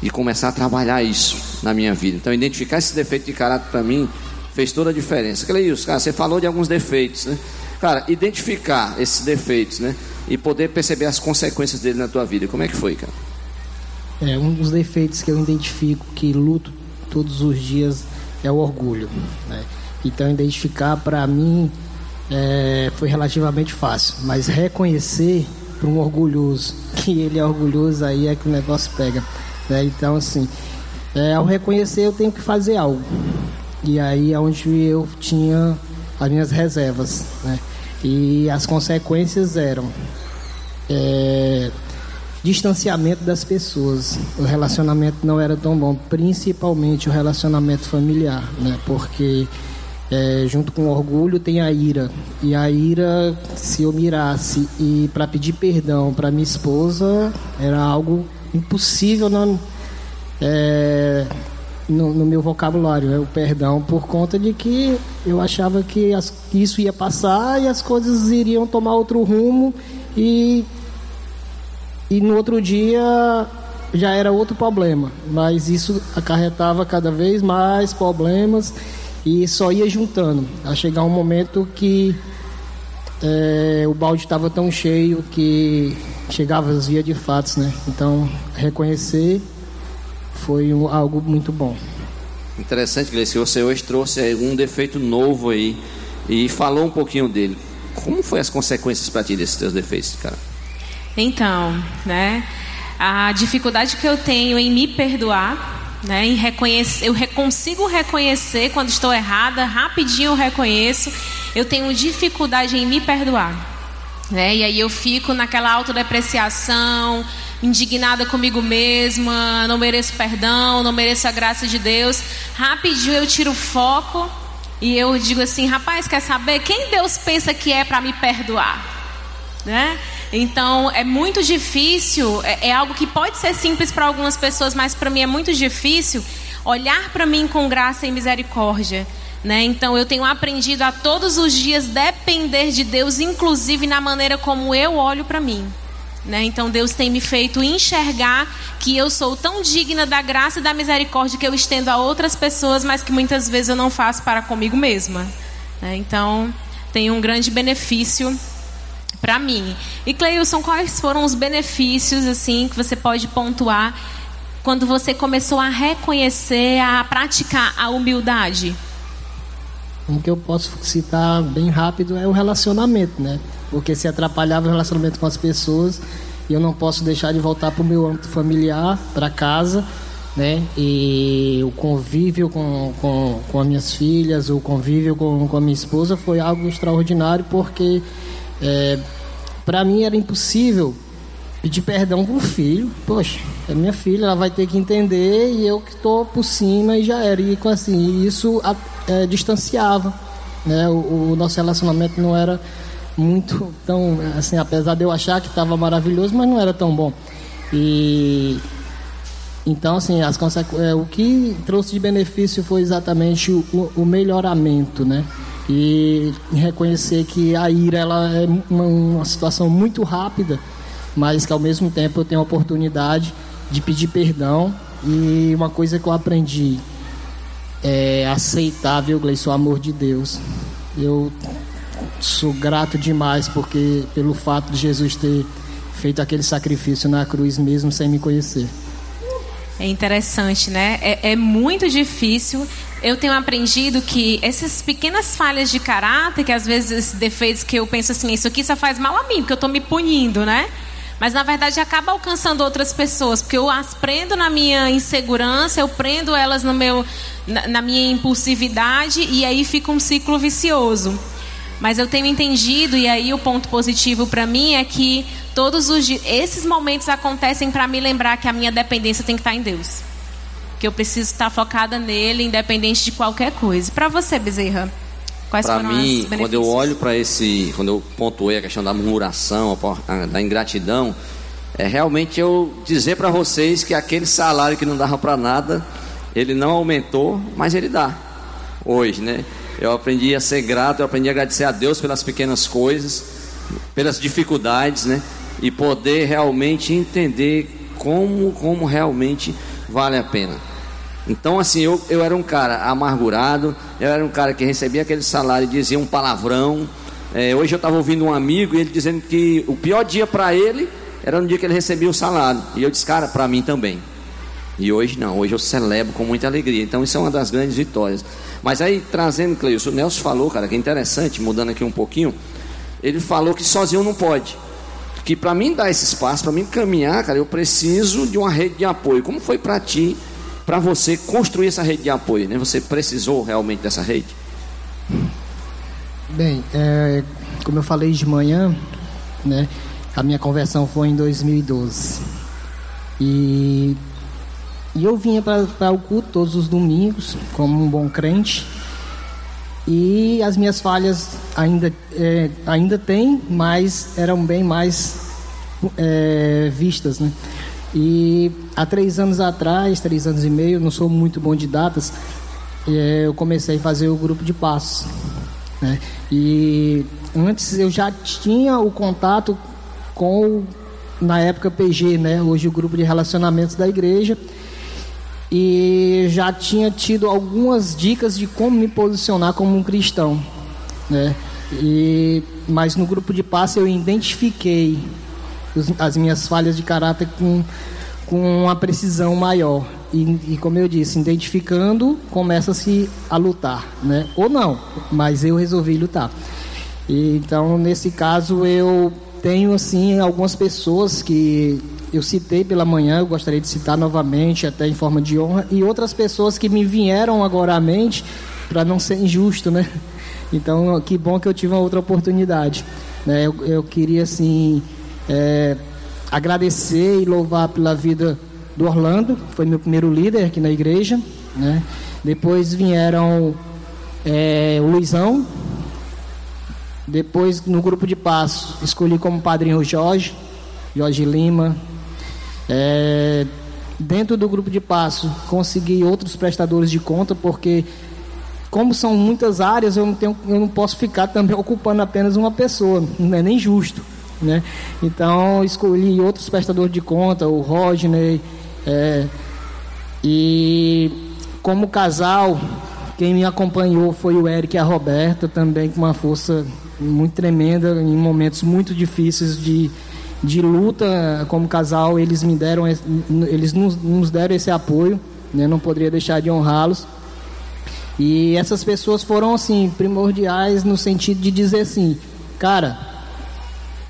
Speaker 4: e começar a trabalhar isso na minha vida. Então, identificar esse defeito de caráter para mim fez toda a diferença. Cleilson, cara, você falou de alguns defeitos, né? Cara, identificar esses defeitos, né? e poder perceber as consequências dele na tua vida. Como é que foi, cara?
Speaker 5: É, um dos defeitos que eu identifico que luto todos os dias é o orgulho. Né? Então, identificar para mim é, foi relativamente fácil, mas reconhecer para um orgulhoso que ele é orgulhoso, aí é que o negócio pega. Né? Então, assim, é, ao reconhecer, eu tenho que fazer algo. E aí é onde eu tinha as minhas reservas. Né? E as consequências eram é, distanciamento das pessoas. O relacionamento não era tão bom, principalmente o relacionamento familiar, né? Porque é, junto com o orgulho tem a ira. E a ira, se eu mirasse e para pedir perdão para minha esposa, era algo impossível não, é, no, no, meu vocabulário, é o perdão, por conta de que eu achava que as, isso ia passar e as coisas iriam tomar outro rumo e, e no outro dia já era outro problema. Mas isso acarretava cada vez mais problemas e só ia juntando. A chegar um momento que é, o balde estava tão cheio que chegava às vias de fatos, né? Então, reconhecer foi um, algo muito bom.
Speaker 4: Interessante, Gleice, que você hoje trouxe um defeito novo aí e falou um pouquinho dele. Como foi as consequências para ti desses teus defeitos, cara?
Speaker 3: Então, né, a dificuldade que eu tenho em me perdoar, né, em reconhecer, eu consigo reconhecer quando estou errada, rapidinho eu reconheço. Eu tenho dificuldade em me perdoar. Né? E aí eu fico naquela autodepreciação, indignada comigo mesma, não mereço perdão, não mereço a graça de Deus. Rapidinho eu tiro o foco e eu digo assim, rapaz, quer saber quem Deus pensa que é para me perdoar? Né? Então é muito difícil, é, é algo que pode ser simples para algumas pessoas, mas para mim é muito difícil olhar para mim com graça e misericórdia. Né? Então eu tenho aprendido a todos os dias depender de Deus, inclusive na maneira como eu olho para mim. Né? Então Deus tem me feito enxergar que eu sou tão digna da graça e da misericórdia que eu estendo a outras pessoas, mas que muitas vezes eu não faço para comigo mesma. Né? Então tem um grande benefício para mim. E Cleilson, quais foram os benefícios assim que você pode pontuar quando você começou a reconhecer, a praticar a humildade?
Speaker 5: Um que eu posso citar bem rápido é o relacionamento, né? Porque se atrapalhava o relacionamento com as pessoas, e eu não posso deixar de voltar para o meu âmbito familiar, para casa, né? E o convívio com, com, com as minhas filhas, o convívio com, com a minha esposa foi algo extraordinário, porque é, para mim era impossível pedir perdão para o filho. Poxa, é minha filha, ela vai ter que entender e eu que estou por cima e já era. E assim, isso é, distanciava. Né? O, o, nosso relacionamento não era muito tão. assim Apesar de eu achar que estava maravilhoso, mas não era tão bom. E. Então, assim, as é, o que trouxe de benefício foi exatamente o, o melhoramento, né? E reconhecer que a ira ela é uma, uma situação muito rápida mas que ao mesmo tempo eu tenho a oportunidade de pedir perdão. E uma coisa que eu aprendi é aceitável, Gleison, o amor de Deus. Eu sou grato demais porque pelo fato de Jesus ter feito aquele sacrifício na cruz mesmo sem me conhecer.
Speaker 3: É interessante, né? É, é, muito difícil. Eu tenho aprendido que essas pequenas falhas de caráter, que às vezes defeitos que eu penso assim, isso aqui só faz mal a mim, porque eu estou me punindo, né? Mas na verdade acaba alcançando outras pessoas, porque eu as prendo na minha insegurança, eu prendo elas no meu, na, na minha impulsividade e aí fica um ciclo vicioso. Mas eu tenho entendido, e aí o ponto positivo para mim é que todos os esses momentos acontecem para me lembrar que a minha dependência tem que estar em Deus. Que eu preciso estar focada nele, independente de qualquer coisa. Para você, Bezerra, quais
Speaker 4: pra
Speaker 3: foram
Speaker 4: mim,
Speaker 3: os benefícios?
Speaker 4: quando eu olho para esse, quando eu pontuei a questão da murmuração, da ingratidão, é realmente eu dizer para vocês que aquele salário que não dava para nada, ele não aumentou, mas ele dá hoje, né? Eu aprendi a ser grato, eu aprendi a agradecer a Deus pelas pequenas coisas, pelas dificuldades, né? E poder realmente entender como, como realmente vale a pena. Então, assim, eu, eu era um cara amargurado, eu era um cara que recebia aquele salário e dizia um palavrão. É, hoje eu estava ouvindo um amigo e ele dizendo que o pior dia para ele era no dia que ele recebia o salário. E eu disse, cara, para mim também. E hoje não, hoje eu celebro com muita alegria. Então isso é uma das grandes vitórias. Mas aí, trazendo, Cleilson, o Nelson falou, cara, que é interessante, mudando aqui um pouquinho, ele falou que sozinho não pode. Que para mim dar esse espaço, para mim caminhar, cara, eu preciso de uma rede de apoio. Como foi para ti, para você construir essa rede de apoio? Né? Você precisou realmente dessa rede?
Speaker 5: Bem, é, como eu falei de manhã, né, a minha conversão foi em 2012. E e eu vinha para o culto todos os domingos, como um bom crente. E as minhas falhas ainda, é, ainda tem, mas eram bem mais é, vistas, né? E há três anos atrás, três anos e meio, não sou muito bom de datas, é, eu comecei a fazer o grupo de passos. Né? E antes eu já tinha o contato com, na época, PG, né? hoje o grupo de relacionamentos da igreja e já tinha tido algumas dicas de como me posicionar como um cristão, né? E mas no grupo de passe eu identifiquei os, as minhas falhas de caráter com com uma precisão maior e, e como eu disse, identificando começa-se a lutar, né? Ou não, mas eu resolvi lutar. E, então nesse caso eu tenho assim algumas pessoas que eu citei pela manhã, eu gostaria de citar novamente, até em forma de honra, e outras pessoas que me vieram agora à mente, para não ser injusto, né? Então, que bom que eu tive uma outra oportunidade. Né? Eu, eu queria, assim, é, agradecer e louvar pela vida do Orlando, foi meu primeiro líder aqui na igreja, né? Depois vieram é, o Luizão, depois no grupo de passo escolhi como padrinho o Jorge, Jorge Lima, é, dentro do grupo de passo, consegui outros prestadores de conta, porque como são muitas áreas, eu não, tenho, eu não posso ficar também ocupando apenas uma pessoa, não é nem justo. Né? Então, escolhi outros prestadores de conta, o Rodney, é, e como casal, quem me acompanhou foi o Eric e a Roberta, também com uma força muito tremenda em momentos muito difíceis de de luta como casal, eles me deram, eles nos, nos deram esse apoio, né? Não poderia deixar de honrá-los. E essas pessoas foram assim primordiais no sentido de dizer assim, cara,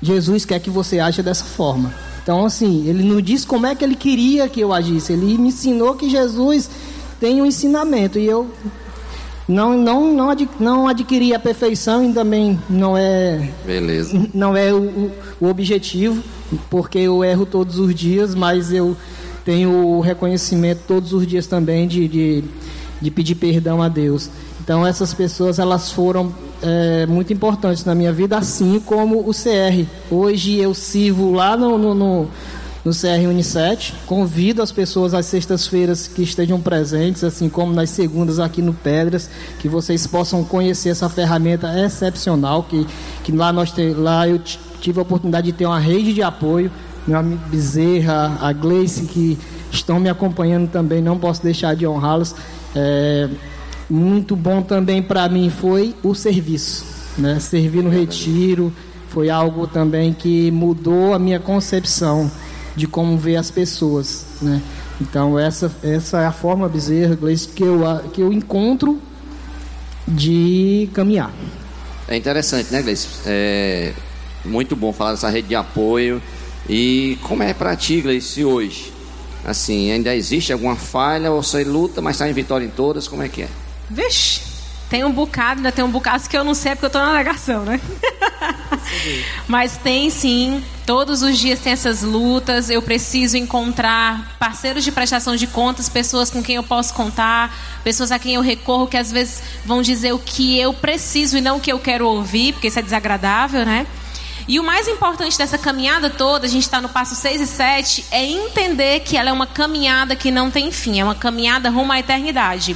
Speaker 5: Jesus quer que você age dessa forma. Então assim, ele não diz como é que ele queria que eu agisse, ele me ensinou que Jesus tem um ensinamento e eu não não não, adqu, não adquiri a perfeição e também não é
Speaker 4: beleza.
Speaker 5: não é o, o objetivo porque eu erro todos os dias mas eu tenho o reconhecimento todos os dias também de, de, de pedir perdão a Deus. Então essas pessoas elas foram é, muito importantes na minha vida assim como o CR hoje eu sirvo lá no, no, no no CR Unisset. Convido as pessoas às sextas-feiras que estejam presentes, assim como nas segundas aqui no Pedras, que vocês possam conhecer essa ferramenta excepcional que, que lá nós te, lá eu tive a oportunidade de ter uma rede de apoio meu amigo Bezerra, a Gleice, que estão me acompanhando também, não posso deixar de honrá-los. É, muito bom também para mim foi o serviço, né? Servir no retiro foi algo também que mudou a minha concepção de como ver as pessoas, né? Então essa essa é a forma Bezerra, Gleice, que eu que eu encontro de caminhar.
Speaker 4: É interessante, né, Gleice? É muito bom falar dessa rede de apoio. E como é para ti, Gleice, hoje? Assim, ainda existe alguma falha ou você luta, mas está em vitória em todas? Como é que é?
Speaker 3: Vixe, tem um bocado, ainda tem um bocado que eu não sei porque eu estou na negação, né? Mas tem sim, todos os dias tem essas lutas. Eu preciso encontrar parceiros de prestação de contas, pessoas com quem eu posso contar, pessoas a quem eu recorro que às vezes vão dizer o que eu preciso e não o que eu quero ouvir, porque isso é desagradável, né? E o mais importante dessa caminhada toda, a gente está no passo 6 e 7, é entender que ela é uma caminhada que não tem fim, é uma caminhada rumo à eternidade.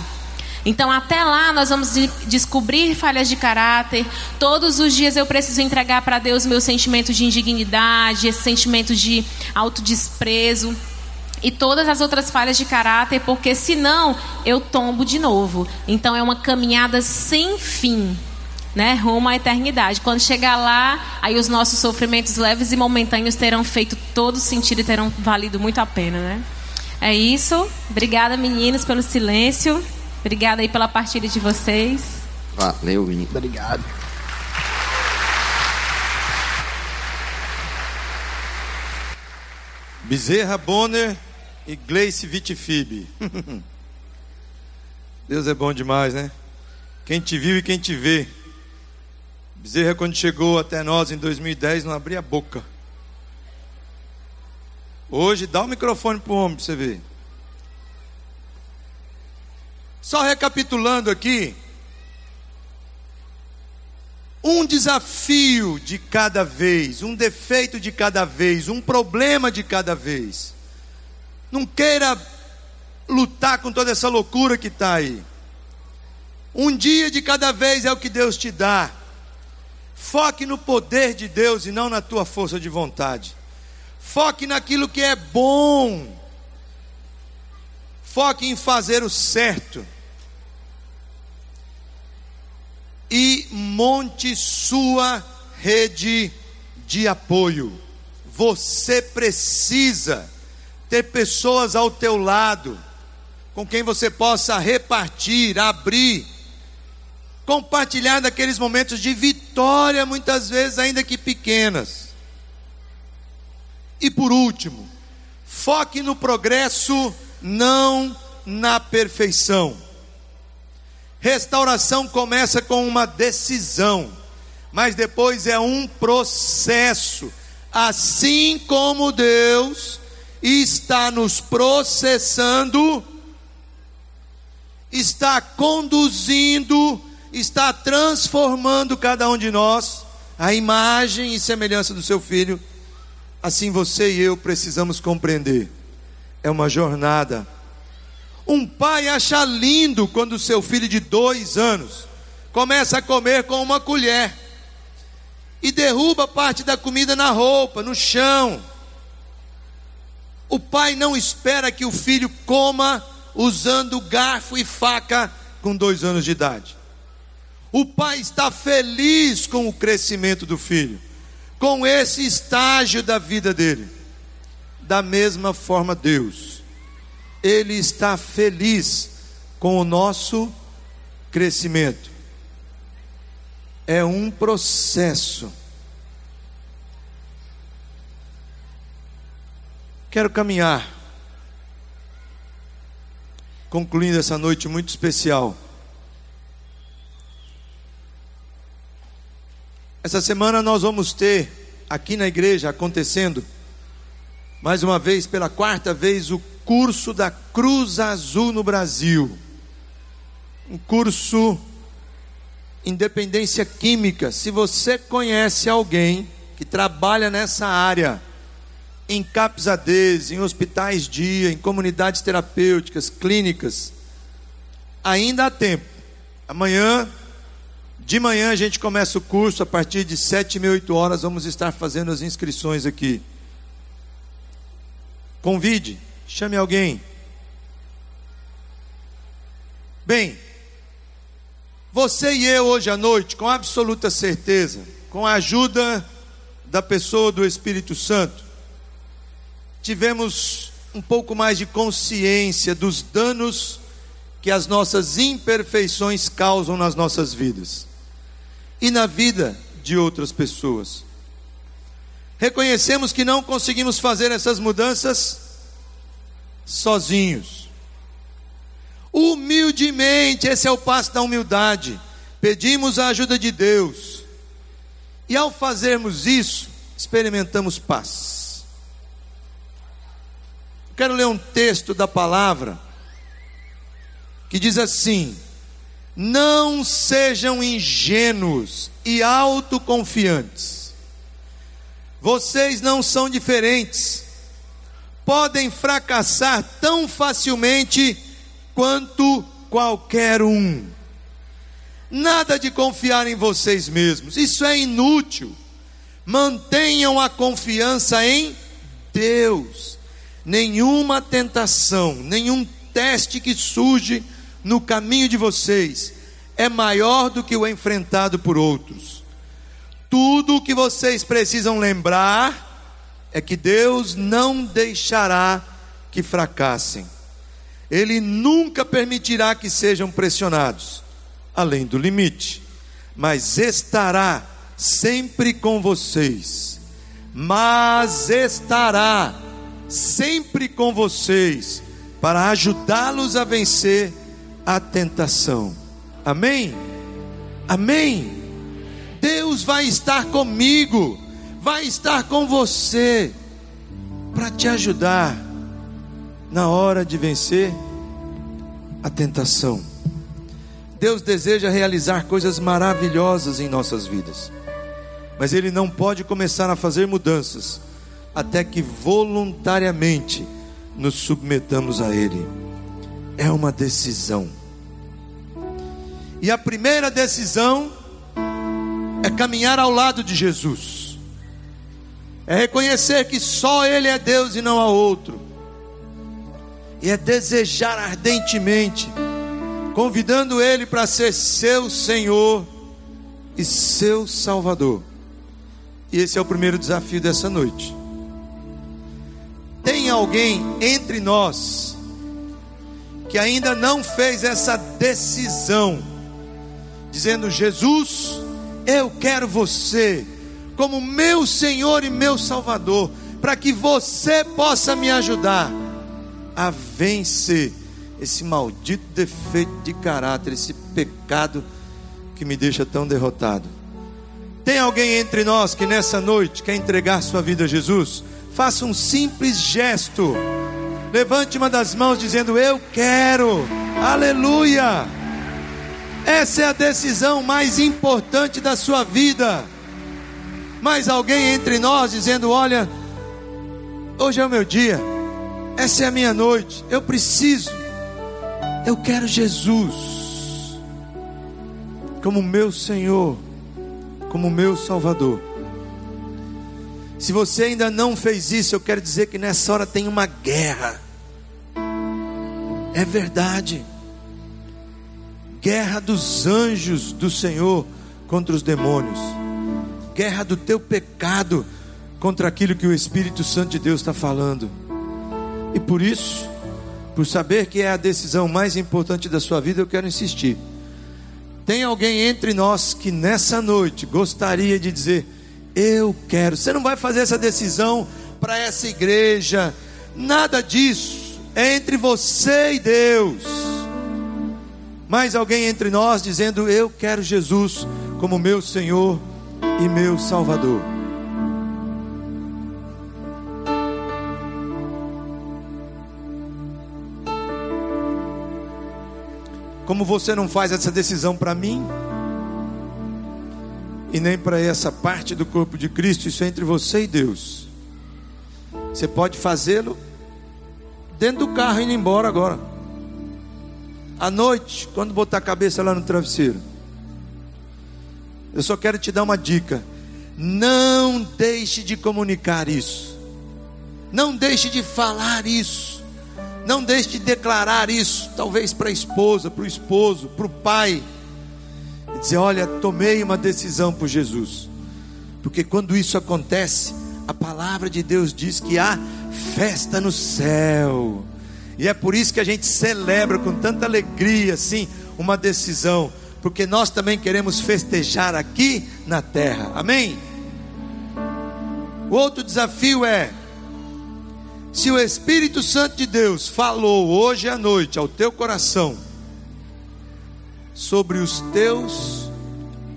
Speaker 3: Então, até lá, nós vamos descobrir falhas de caráter. Todos os dias eu preciso entregar para Deus meu sentimento de indignidade, esse sentimento de autodesprezo e todas as outras falhas de caráter, porque senão eu tombo de novo. Então, é uma caminhada sem fim né, rumo à eternidade. Quando chegar lá, aí os nossos sofrimentos leves e momentâneos terão feito todo sentido e terão valido muito a pena, né? É isso. Obrigada, meninos, pelo silêncio. Obrigada aí pela partilha de vocês.
Speaker 4: Valeu, menino.
Speaker 5: Obrigado.
Speaker 1: Bezerra Bonner e Gleice Vitifib. Deus é bom demais, né? Quem te viu e quem te vê. Bezerra, quando chegou até nós em 2010, não abria a boca. Hoje, dá o microfone para o homem para você ver. Só recapitulando aqui. Um desafio de cada vez, um defeito de cada vez, um problema de cada vez. Não queira lutar com toda essa loucura que está aí. Um dia de cada vez é o que Deus te dá. Foque no poder de Deus e não na tua força de vontade. Foque naquilo que é bom. Foque em fazer o certo. E monte sua rede de apoio. Você precisa ter pessoas ao teu lado com quem você possa repartir, abrir compartilhar daqueles momentos de vitória, muitas vezes ainda que pequenas. E por último, foque no progresso, não na perfeição. Restauração começa com uma decisão, mas depois é um processo. Assim como Deus está nos processando, está conduzindo está transformando cada um de nós a imagem e semelhança do seu filho. Assim você e eu precisamos compreender. É uma jornada. Um pai acha lindo quando seu filho de dois anos começa a comer com uma colher e derruba parte da comida na roupa, no chão. O pai não espera que o filho coma usando garfo e faca com dois anos de idade. O pai está feliz com o crescimento do filho, com esse estágio da vida dele. Da mesma forma, Deus, Ele está feliz com o nosso crescimento. É um processo. Quero caminhar, concluindo essa noite muito especial. Essa semana nós vamos ter aqui na igreja acontecendo, mais uma vez, pela quarta vez, o curso da Cruz Azul no Brasil. Um curso Independência Química. Se você conhece alguém que trabalha nessa área, em CAPS em hospitais dia, em comunidades terapêuticas, clínicas, ainda há tempo. Amanhã de manhã a gente começa o curso, a partir de sete e meia, oito horas, vamos estar fazendo as inscrições aqui. Convide, chame alguém. Bem, você e eu hoje à noite, com absoluta certeza, com a ajuda da pessoa do Espírito Santo, tivemos um pouco mais de consciência dos danos que as nossas imperfeições causam nas nossas vidas e na vida de outras pessoas. Reconhecemos que não conseguimos fazer essas mudanças sozinhos. Humildemente, esse é o passo da humildade. Pedimos a ajuda de Deus. E ao fazermos isso, experimentamos paz. Quero ler um texto da palavra que diz assim: Não sejam ingênuos e autoconfiantes. Vocês não são diferentes. Podem fracassar tão facilmente quanto qualquer um. Nada de confiar em vocês mesmos, isso é inútil. Mantenham a confiança em Deus. Nenhuma tentação, nenhum teste que surge no caminho de vocês é maior do que o enfrentado por outros. Tudo o que vocês precisam lembrar é que Deus não deixará que fracassem. Ele nunca permitirá que sejam pressionados além do limite, mas estará sempre com vocês. Mas estará sempre com vocês para ajudá-los a vencer a tentação. Amém? Amém? Deus vai estar comigo, vai estar com você, para te ajudar na hora de vencer a tentação. Deus deseja realizar coisas maravilhosas em nossas vidas, mas Ele não pode começar a fazer mudanças até que voluntariamente nos submetamos a Ele é uma decisão. E a primeira decisão é caminhar ao lado de Jesus, é reconhecer que só Ele é Deus e não há outro, e é desejar ardentemente, convidando Ele para ser seu Senhor e seu Salvador. E esse é o primeiro desafio dessa noite. Tem alguém entre nós que ainda não fez essa decisão, dizendo: Jesus, eu quero você como meu Senhor e meu Salvador, para que você possa me ajudar a vencer esse maldito defeito de caráter, esse pecado que me deixa tão derrotado. Tem alguém entre nós que nessa noite quer entregar sua vida a Jesus? Faça um simples gesto Levante uma das mãos dizendo: Eu quero. Aleluia. Essa é a decisão mais importante da sua vida. Mais alguém entre nós dizendo: Olha, hoje é o meu dia, essa é a minha noite, eu preciso, eu quero Jesus como meu Senhor, como meu Salvador. Se você ainda não fez isso, eu quero dizer que nessa hora tem uma guerra. É verdade. Guerra dos anjos do Senhor contra os demônios. Guerra do teu pecado contra aquilo que o Espírito Santo de Deus está falando. E por isso, por saber que é a decisão mais importante da sua vida, eu quero insistir. Tem alguém entre nós que nessa noite gostaria de dizer: eu quero. Você não vai fazer essa decisão para essa igreja, nada disso. É entre você e Deus. Mais alguém entre nós dizendo: Eu quero Jesus como meu Senhor e meu Salvador. Como você não faz essa decisão para mim, e nem para essa parte do corpo de Cristo, isso é entre você e Deus. Você pode fazê-lo dentro do carro indo embora agora. À noite, quando botar a cabeça lá no travesseiro. Eu só quero te dar uma dica. Não deixe de comunicar isso. Não deixe de falar isso. Não deixe de declarar isso, talvez para a esposa, para o esposo, para o pai. E dizer: Olha, tomei uma decisão por Jesus. Porque quando isso acontece, a palavra de Deus diz que há festa no céu. E é por isso que a gente celebra com tanta alegria, assim, uma decisão. Porque nós também queremos festejar aqui na terra. Amém? O outro desafio é: se o Espírito Santo de Deus falou hoje à noite ao teu coração sobre os teus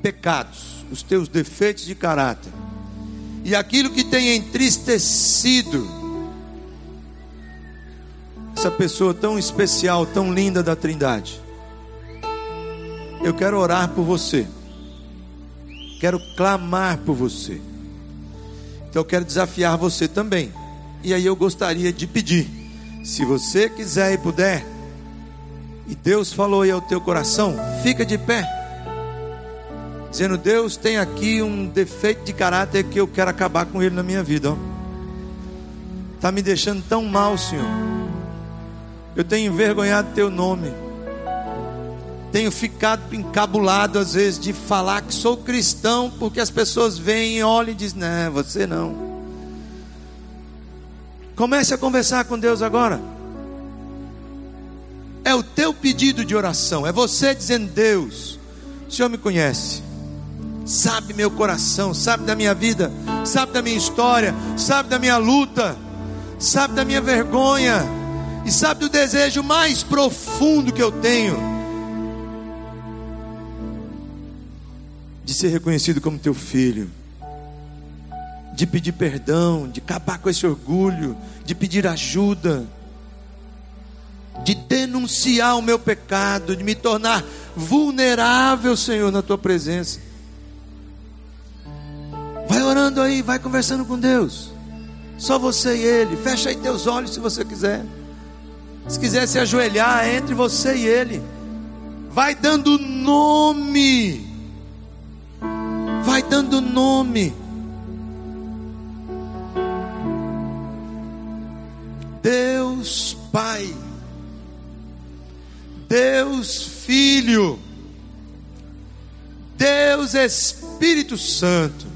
Speaker 1: pecados, os teus defeitos de caráter, e aquilo que tem entristecido essa pessoa tão especial, tão linda da Trindade, eu quero orar por você, quero clamar por você. Então eu quero desafiar você também. E aí eu gostaria de pedir, se você quiser e puder, e Deus falou aí ao teu coração, fica de pé. Dizendo, Deus tem aqui um defeito de caráter que eu quero acabar com ele na minha vida. Está me deixando tão mal, Senhor. Eu tenho envergonhado teu nome. Tenho ficado encabulado às vezes de falar que sou cristão, porque as pessoas vêm, olham e dizem: Não, você não. Comece a conversar com Deus agora. É o teu pedido de oração, é você dizendo: Deus, o Senhor me conhece, sabe meu coração, sabe da minha vida, sabe da minha história, sabe da minha luta, sabe da minha vergonha, e sabe do desejo mais profundo que eu tenho de ser reconhecido como teu filho, de pedir perdão, de acabar com esse orgulho, de pedir ajuda, de denunciar o meu pecado, de me tornar vulnerável, Senhor, na tua presença. Vai orando aí, vai conversando com Deus. Só você e Ele. Fecha aí teus olhos se você quiser. Se quiser se ajoelhar, entre você e Ele. Vai dando nome. Vai dando nome. Deus Pai, Deus Filho, Deus Espírito Santo,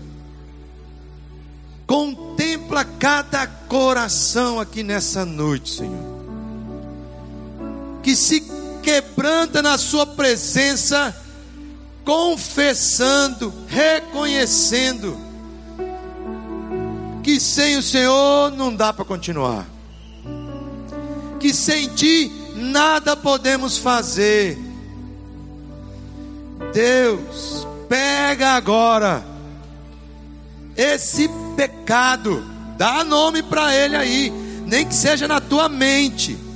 Speaker 1: contempla cada coração aqui nessa noite, Senhor, que se quebranta na Sua presença confessando, reconhecendo que sem o Senhor não dá para continuar, que sem Ti nada podemos fazer. Deus, pega agora esse pecado, dá nome para ele aí, nem que seja na tua mente.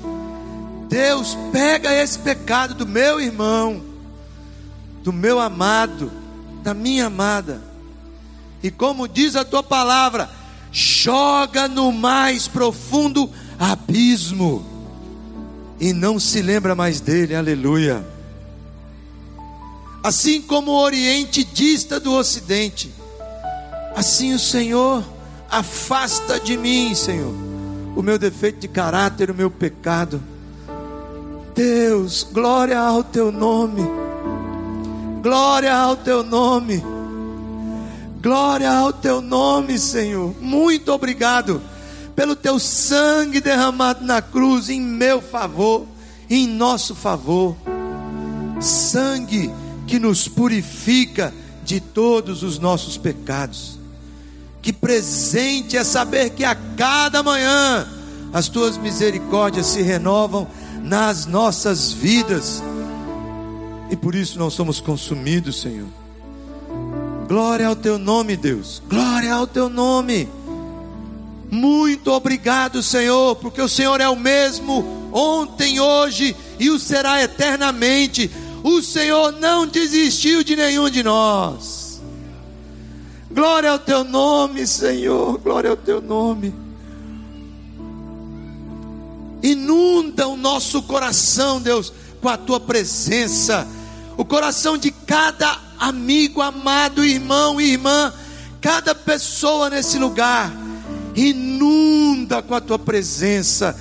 Speaker 1: Deus, pega esse pecado do meu irmão do meu amado, da minha amada. E como diz a tua palavra, joga no mais profundo abismo e não se lembra mais dele, aleluia. Assim como o Oriente dista do Ocidente, assim o Senhor afasta de mim, Senhor, o meu defeito de caráter, o meu pecado. Deus, glória ao teu nome. Glória ao teu nome. Glória ao teu nome, Senhor. Muito obrigado pelo teu sangue derramado na cruz em meu favor, em nosso favor. Sangue que nos purifica de todos os nossos pecados. Que presente é saber que a cada manhã as tuas misericórdias se renovam nas nossas vidas e por isso não somos consumidos, Senhor. Glória ao teu nome, Deus. Glória ao teu nome. Muito obrigado, Senhor, porque o Senhor é o mesmo ontem, hoje e o será eternamente. O Senhor não desistiu de nenhum de nós. Glória ao teu nome, Senhor. Glória ao teu nome. Inunda o nosso coração, Deus, com a tua presença o coração de cada amigo, amado, irmão e irmã, cada pessoa nesse lugar, inunda com a tua presença,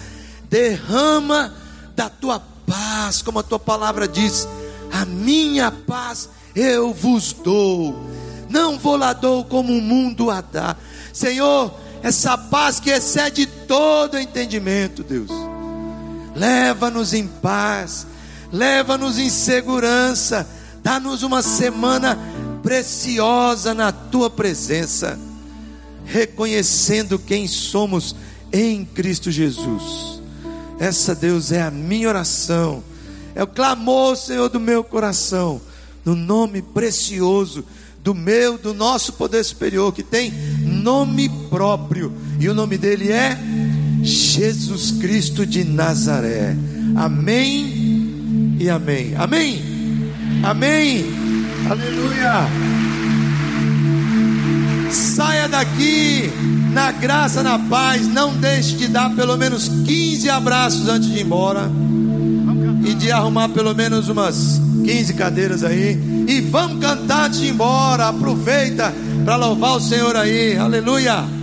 Speaker 1: derrama da tua paz, como a tua palavra diz: a minha paz eu vos dou, não vou lá dou como o mundo a dá. Senhor, essa paz que excede todo entendimento, Deus, leva-nos em paz, leva-nos em segurança, dá-nos uma semana preciosa na tua presença, reconhecendo quem somos em Cristo Jesus. Essa, Deus, é a minha oração, é o clamor, Senhor, do meu coração, no nome precioso do meu, do nosso poder superior, que tem nome próprio, e o nome dele é Jesus Cristo de Nazaré. Amém e amém. Amém. Amém. Aleluia. Saia daqui na graça, na paz. Não deixe de dar pelo menos 15 abraços antes de ir embora. E de arrumar pelo menos umas 15 cadeiras aí. E vamos cantar antes de ir embora. Aproveita para louvar o Senhor aí. Aleluia.